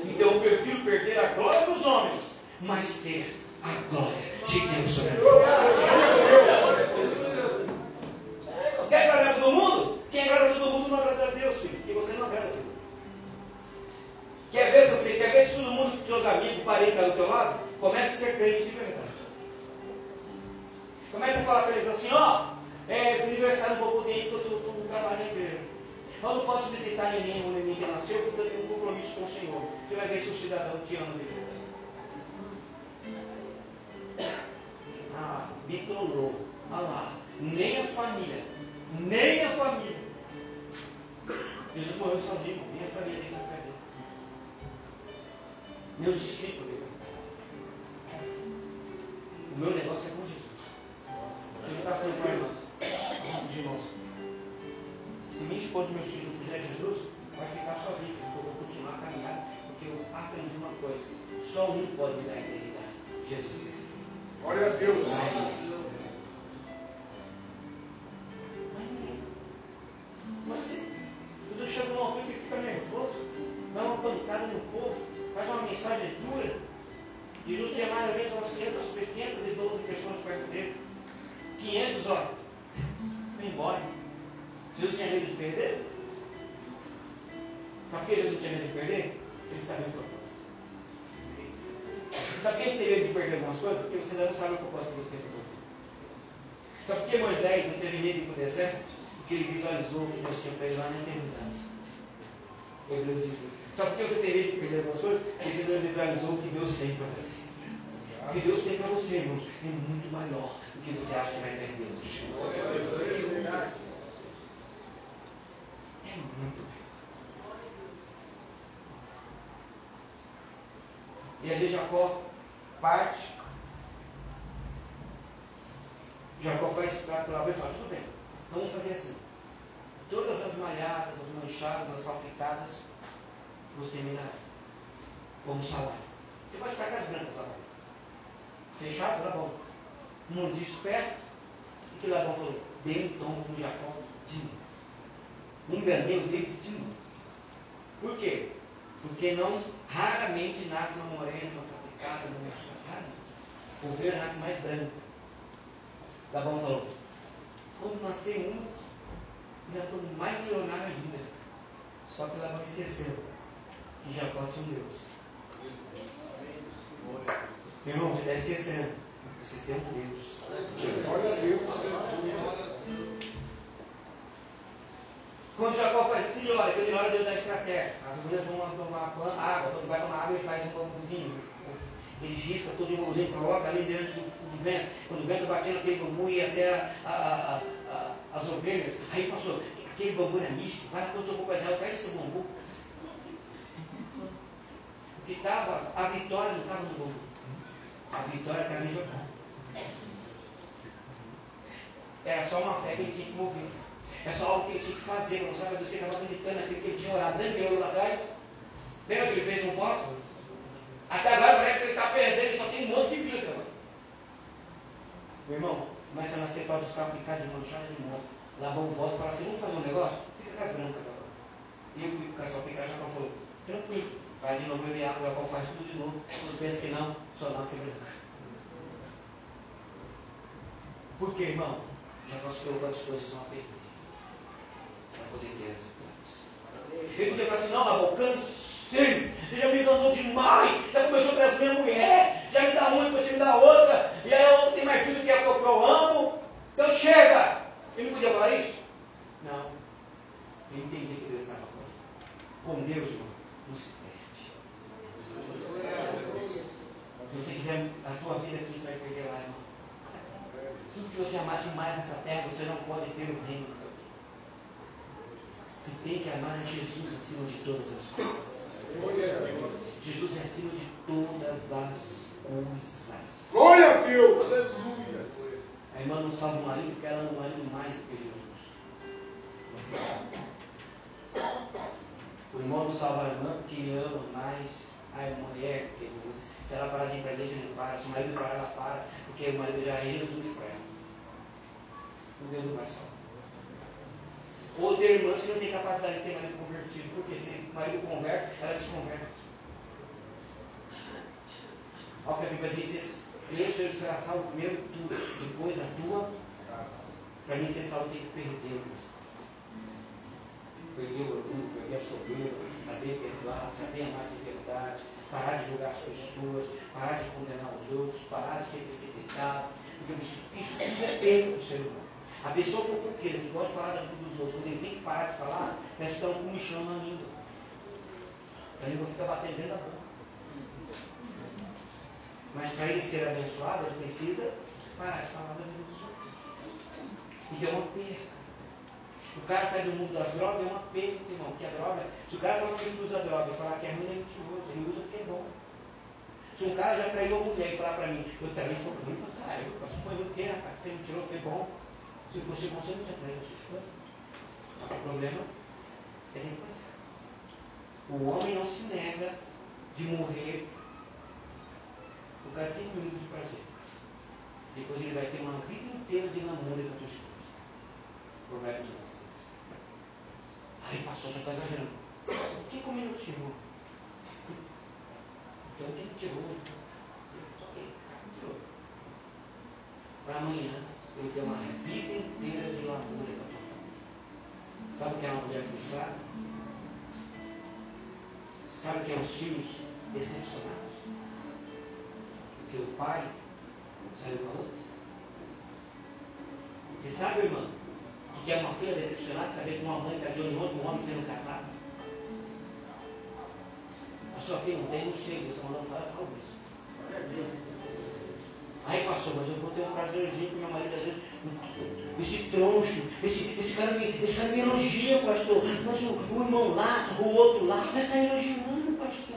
Deus. Então eu prefiro perder a glória dos homens, mas ter a glória de Deus sobre a vida. Quer agradar todo mundo? Quem agrada todo mundo não agrada a Deus, filho, porque você não agrada todo mundo. Quer ver se você quer ver se todo mundo, seus amigos, parentes, do teu lado? Comece a ser crente de verdade. Comece a falar para eles assim, ó, é, aniversário não vou poder ir porque eu estou no trabalho na igreja. Eu não posso visitar neném ou neném que nasceu porque eu tenho um compromisso com o Senhor. Você vai ver se o cidadão te ama de Nem a família. Jesus morreu sozinho. Nem a família dele está dele. Meus discípulos dele. O meu negócio é com Jesus. Visualizou o que Deus tem para você. O que Deus tem para você, irmão, é muito maior do que você acha que vai perder. É muito maior. E ali Jacó parte. Jacó faz prato lá e fala, tudo bem, então vamos fazer assim. Todas as malhadas, as manchadas, as salpicadas, você me dará como salário. Você pode ficar com as brancas lá. Fechado? Labão. Um disse perto. O que Labão falou? Dei um tombo no Jacó de novo. Enganei o dedo de novo. Por quê? Porque não raramente nasce uma morena, uma sapicada, uma machacada. Ovelha nasce mais branca. Labão falou, quando nascer uma, já estou mais milionário ainda. Só que Labão esqueceu que Jacó tinha um Deus. Irmão, você está esquecendo. Você tem um Deus. Glória a Deus. Quando Jacó faz assim, olha, que na hora de eu dar estratégia. As mulheres vão tomar água, quando vai tomar água, ele faz um bambuzinho. Ele risca todo o bambuzinho, coloca ali diante do, do, vento. Quando o vento batia naquele bambu e até a, a, a, as ovelhas. Aí passou, aquele bambu era misto, vai quando eu vou fazer, pego esse bambu. Que estava, a vitória não estava no bambu. A vitória estava em Jacó. Era só uma fé que ele tinha que mover. É só algo que ele tinha que fazer, para mostrar para Deus que ele estava acreditando naquilo que ele tinha orado. Lembra que ele lá atrás? Lembra que ele fez um voto? Até agora parece que ele está perdendo, ele só tem um monte de agora. Meu irmão, Começa a nascer sapo, picar de manchada de novo. Labão volta e fala assim, vamos fazer um negócio? Fica com as brancas agora. E eu fui com o sapo picar, Jacó falou, tranquilo. Vai de novo beber água, Jacó faz tudo de novo. Quando pensa que não, só nasce branca. Por que, irmão? Jacó se colocou à disposição a perder. Para poder ter resultados. Ele podia falar assim, não, Labão, cansei. Você já me enganou demais. Já começou a trazer minha mulher. Já me dá uma, depois me dá outra. E aí a outra tem mais filho que a que eu amo. Então chega. Ele não podia falar isso? Não. Ele entendia que Deus estava com ele. Com Deus, irmão, não se perde. Se você quiser a tua vida aqui, você vai perder lá, irmão. Tudo que você amar demais nessa terra, você não pode ter o reino tua vida. Você tem que amar a Jesus acima de todas as coisas. Jesus é acima de todas as coisas. Glória a Deus. Aleluia. A irmã não salva o marido porque ela ama o marido mais do que Jesus. O irmão não salva a irmã porque ele ama mais a mulher do que Jesus. Se ela parar de ir para a igreja, ele para. Se o marido parar, ela para. Porque o marido já é Jesus para ela. O Deus não vai salvar. Ou ter irmãs que não tem capacidade de ter marido convertido. Porque se o marido converte, ela desconverte. Olha o que a Bíblia diz: que o será salvo primeiro tu, depois a tua. Para mim ser salvo tem que perder algumas coisas. Perder o orgulho, perder a soberba, saber perdoar, saber amar de verdade, parar de julgar as pessoas, parar de condenar os outros, parar de ser precipitado. Porque isso, isso tudo é perda do ser humano. A pessoa fofoqueira que gosta de falar da vida dos outros, quando ele tem que parar de falar, parece que está um comichão na língua. A língua fica batendo dentro da boca. Mas para ele ser abençoado, ele precisa parar de falar da vida dos outros. E é uma perca. O cara sai do mundo das drogas, é uma perca, irmão. Porque a droga, se o cara falar que ele usa droga e falar que é ruim, é mentiroso. Ele usa porque é bom. Se um cara já traiu a mulher e falar para mim, eu traí foi ruim pra caralho. Mas foi o quê, rapaz? Você me tirou, foi bom. Se bom, você não tinha traído a sua esposa. O problema é depois. O homem não se nega de morrer por causa de 5 minutos de prazer. Depois ele vai ter uma vida inteira de namoro com a tua esposa. Provérbios 16. Ai, pastor, você está exagerando. 5 minutos, irmão. Então quem tirou? Só quem tirou. Para amanhã eu ter uma vida inteira de namoro com a tua família. Sabe o que é uma mulher frustrada? Sabe o que é os filhos decepcionados? Porque o pai saiu com a outra. Você sabe, irmão, que é uma filha decepcionada saber que uma mãe está de olho em outro, homem sendo casado? Pastor, aqui não tem, não chega. Mandou falar, eu falo isso. Aí, pastor, mas eu vou ter um prazerzinho com meu marido, às vezes, esse troncho, esse, esse, cara, me, esse cara me elogia, pastor. Mas o, o irmão lá, o outro lá, está elogiando, pastor.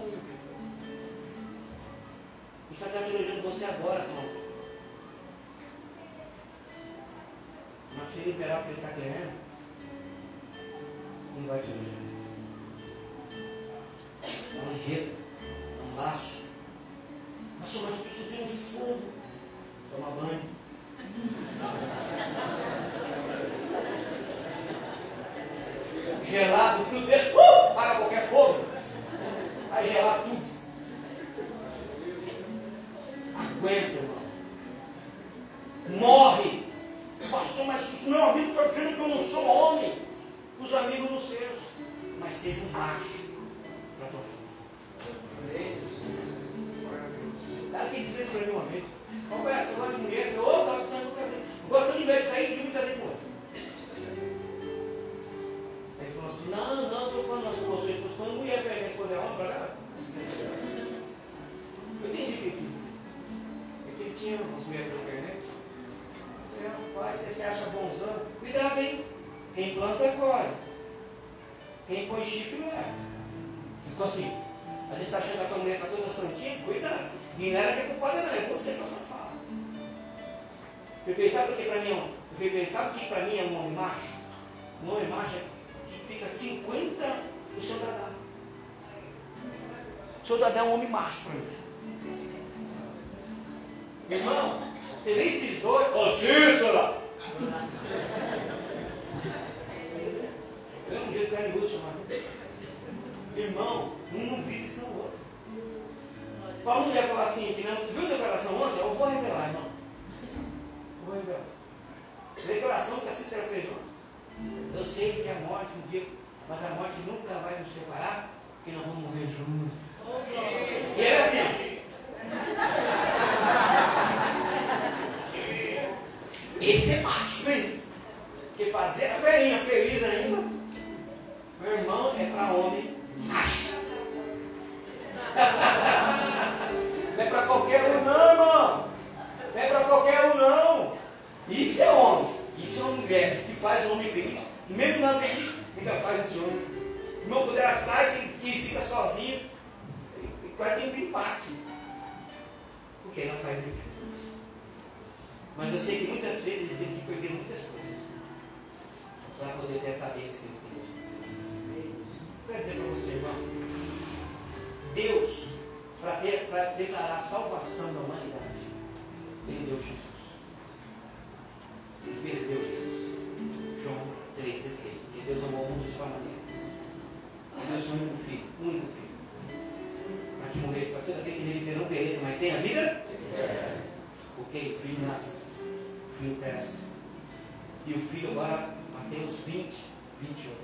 Isso está te elogiando você agora, pronto. Se ele liberar o que ele está querendo, não vai te elogiar. É um enredo, é um laço. Pastor, mas eu preciso de um fogo. Toma banho. Gelado, frio desse, uh, para qualquer fogo. Vai gelar tudo. Aguenta, irmão. Morre. Pastor, mas meu amigo está dizendo que eu não sou homem. Os amigos não sejam. Mas seja um macho para a tua. O cara que dizer isso para mim uma vez. Roberto, você gosta de mulher? Eu ô, gosto tanto, casei. Gosto de ver de sair de um e casei com outro. Aí ele falou assim, não, não, estou falando da esposa, estou falando mulher, velho, minha esposa é homem, para cá. Eu entendi o que ele dizer. É que ele tinha umas mulheres na internet. Falei, rapaz, você se acha bonzão? Cuidado, hein? Quem planta, colhe. Quem põe chifre, leva. Ele ficou assim. Às vezes está achando que a mulher está toda santinha, cuidado. E não era que é culpada, não, é você que é safado. Eu o que para mim é? Eu sabe o que para mim é um homem macho? Um homem macho é que fica 50 o soldadão. O soldadão é um homem macho para mim. Irmão, Vê esses dois? Ô, oh, Cícera! Eu um jeito carinhoso chamar. Irmão, um não vive sem o outro. Paulo não ia falar assim, que não, viu a declaração ontem? Eu vou revelar, irmão. Vou revelar. Declaração que a Cícera fez ontem. Eu sei que a morte um dia, mas a morte nunca vai nos separar, porque nós vamos morrer juntos. E ele é assim. Esse é macho, mesmo. Porque fazer a velhinha feliz ainda, meu irmão, é para homem macho. Não é para qualquer um, não, irmão. Não é para qualquer um, não. Isso é homem. Isso é uma mulher que faz o homem feliz. Mesmo não feliz, ainda faz esse homem. Irmão, quando ela sai, que, que fica sozinho, quase tem um impacto. Porque ela faz feliz. Mas eu sei que muitas vezes eles têm que perder muitas coisas para poder ter essa bênção que eles têm. Quero dizer para você, irmão, Deus, para declarar a salvação da humanidade, Ele deu Jesus. Ele perdeu Jesus. João 3,16. Porque Deus amou o mundo de tal maneira. Deus é o único filho, único filho. Para que morresse para todo aquele que nele não pereça, mas tenha vida? Ok, o filho nasce filho cresce. E o filho agora, Mateus 20, 28.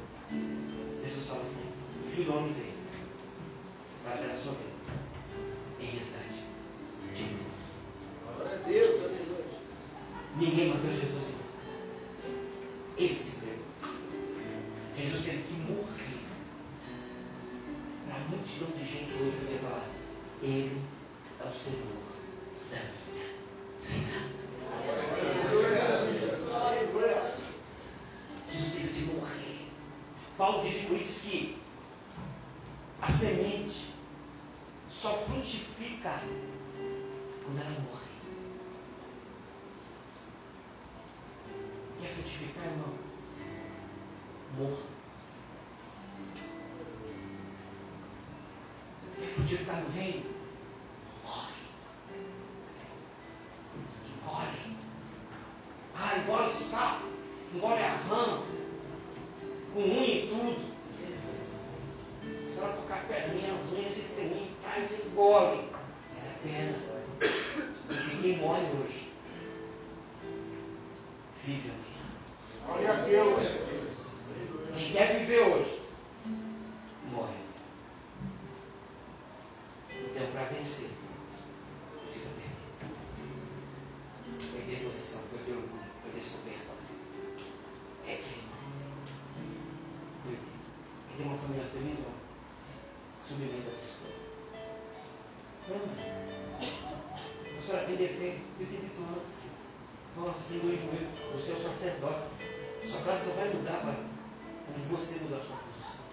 Jesus fala assim: o filho do homem veio para dar a sua vida em resgate de muitos. Glória a Deus, aleluia. Ninguém matou Jesus, sacerdote. Sua casa só vai mudar para quando você mudar a sua posição.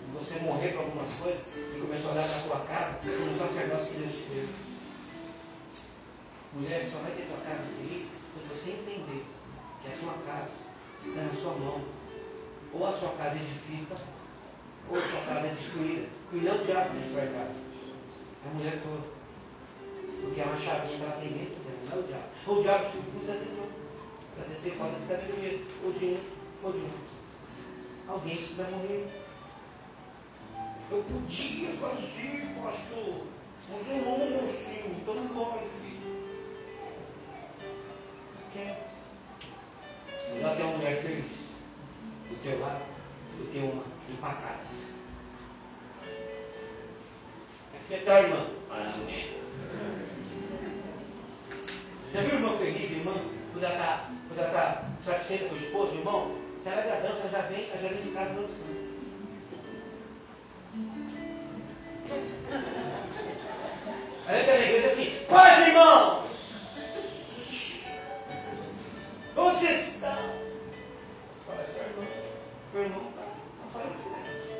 Quando você morrer para algumas coisas e começar a olhar para a casa como o sacerdócio que Deus te deu. Mulher, só vai ter tua casa feliz quando você entender que a tua casa está na sua mão. Ou a sua casa edifica, ou a sua casa é destruída. E não o diabo destrói a casa. A mulher toda. Porque é uma chavinha que ela tem dentro dela, não é o diabo. Ou o diabo muitas vezes não. Muitas vezes tem falta de sabedoria. Ou de um, ou de outro. Alguém precisa morrer. Eu podia fazer, pastor, mas eu meu filho, então não morre, filho. Quer? Melhor ter uma mulher feliz do teu lado do que uma empacada. É que você está, irmã? Amém. Já viu irmã feliz, irmã? Quando ela tá satisfeita com o esposo, irmão? Se ela é dança, já vem, já vem de casa dançando. Aí entra na igreja assim, paz, irmãos! Onde você está? Você fala, seu irmão, meu irmão está aparecendo.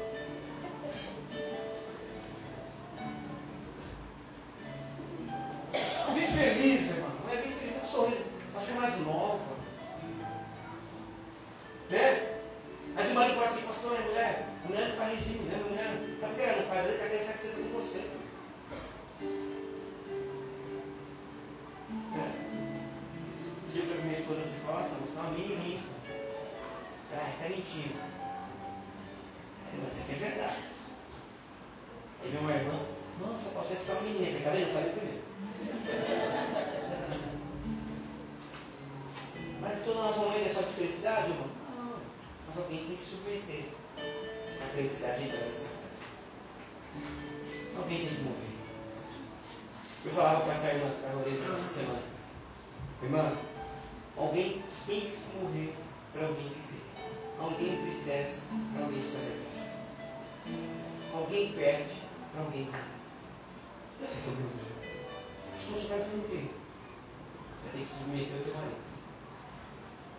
Tem que se submeter ao teu marido.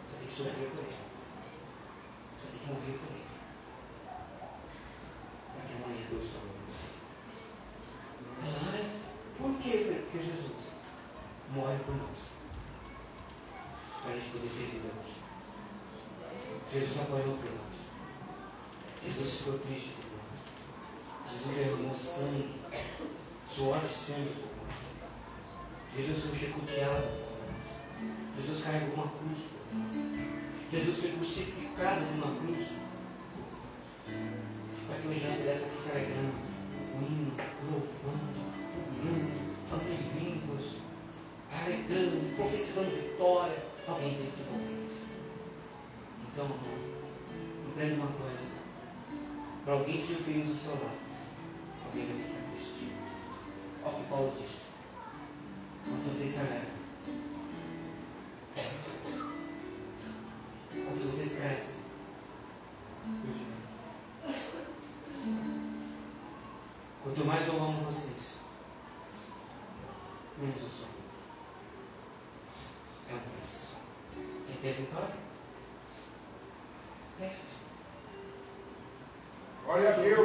Você tem que sofrer por ele. Você tem que morrer por ele. Para que amanhã Deus salve. Ai, por quê? Porque Jesus morre por nós. Para a gente poder ter vida. Jesus apanhou por nós. Jesus ficou triste por nós. Jesus derramou sangue, suor e sangue por nós. Jesus foi chicoteado por. Jesus carregou uma cruz por nós. Jesus foi crucificado numa cruz. Para que hoje nós pudéssemos aqui se alegrando, ruindo, louvando, pulando, falando em línguas, alegrando, profetizando vitória. Alguém teve que morrer. Então, aprenda uma coisa. Para alguém ser feliz do seu lado, alguém vai ficar triste. Olha o que Paulo disse. Quando vocês se alegram, vocês crescem, eu. Quanto mais eu amo vocês, menos eu sou. É um preço. Quem tem vitória? É. Glória a Deus.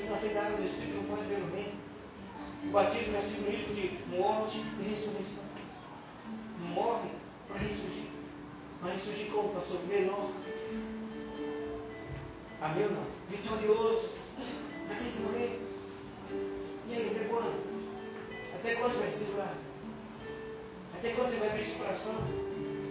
Tem que nascer da água do Espírito, não pode ver o reino. O batismo é simbolismo de morte e ressurreição. Morre para ressurgir. Mas ressurgir como, pastor? Menor. Amém ou não? Vitorioso. Mas tem que morrer. E aí, até quando? Até quando vai segurar? Até quando você vai abrir esse coração?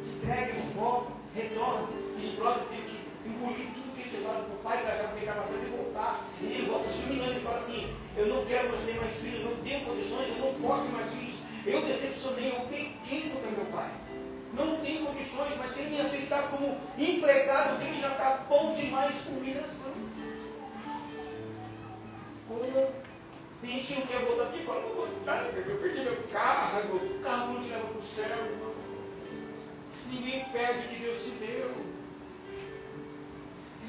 Se entregue, volta, retorna. Ele próprio teve que engolir tinha falado para o pai, para ele estava certo e voltar. E ele volta se humilhando e fala assim: Eu não quero ser mais filho, eu não tenho condições, eu não posso ser mais filho. Eu decepcionei, eu pequei contra meu pai. Não tenho condições, mas se ele me aceitar como empregado dele, já está bom demais com humilhação. Ou tem gente que não quer voltar aqui e fala, vou voltar, porque eu perdi meu carro, meu carro não te leva para o céu. Ninguém perde o que Deus te deu.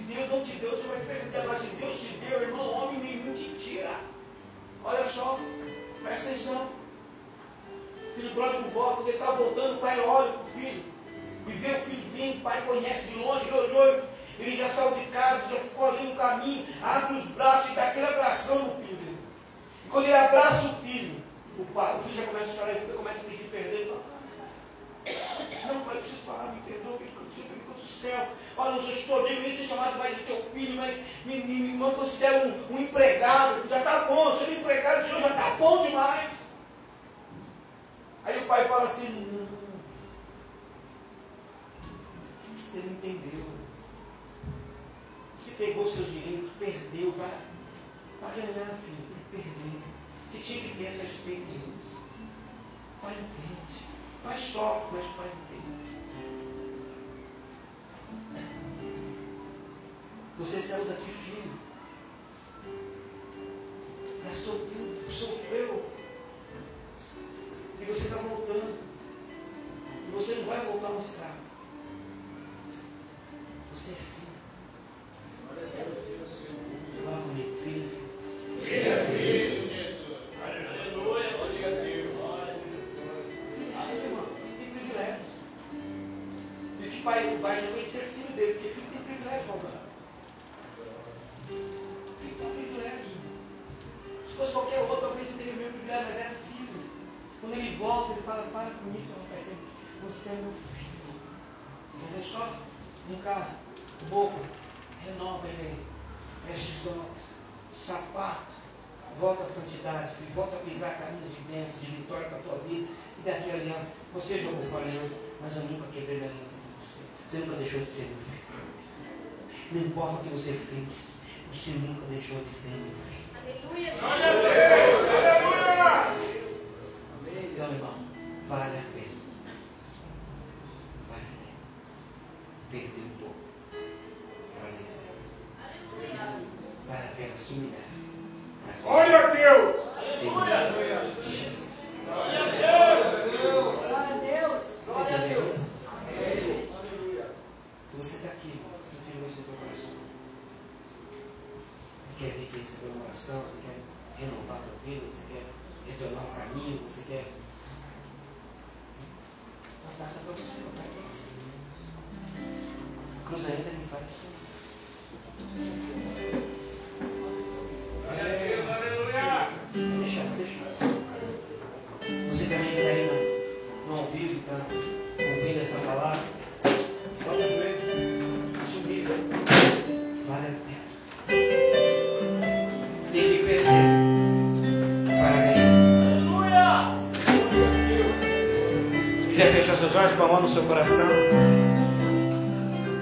Se Deus não te deu, você vai perder. Agora, se Deus te deu, irmão, homem nenhum te tira. Olha só, presta atenção. Filho pródigo volta, quando ele está voltando, pai olha para o filho e vê o filho vindo, pai conhece de longe, ele olhou, ele já saiu de casa, já ficou ali no caminho, abre os braços e dá aquele abração no filho dele. E quando ele abraça o filho, o, pai, o filho já começa a chorar, ele começa a pedir perdão, ele fala, não, pai, preciso falar, me perdoa, comigo do céu? Olha, não estou digno nem ser chamado mais de teu filho, mas me, me, me considero um, um empregado, já está bom, sendo empregado, o senhor já está bom demais. Aí o pai fala assim, não, você não entendeu. Você pegou seus direitos, perdeu, vai. Para ganhar, filho, tem que perder. Você tinha que ter essa experiência. Pai entende. Pai sofre, mas pai Você saiu daqui filho. Gastou tudo, sofreu. E você está voltando. E você não vai voltar um escravo. Você é filho. mas eu nunca quebrei minha aliança com você. Você nunca deixou de ser meu filho. Não importa o que você fez, você nunca deixou de ser meu filho. Aleluia! Glória a Aleluia! Então, irmão, valha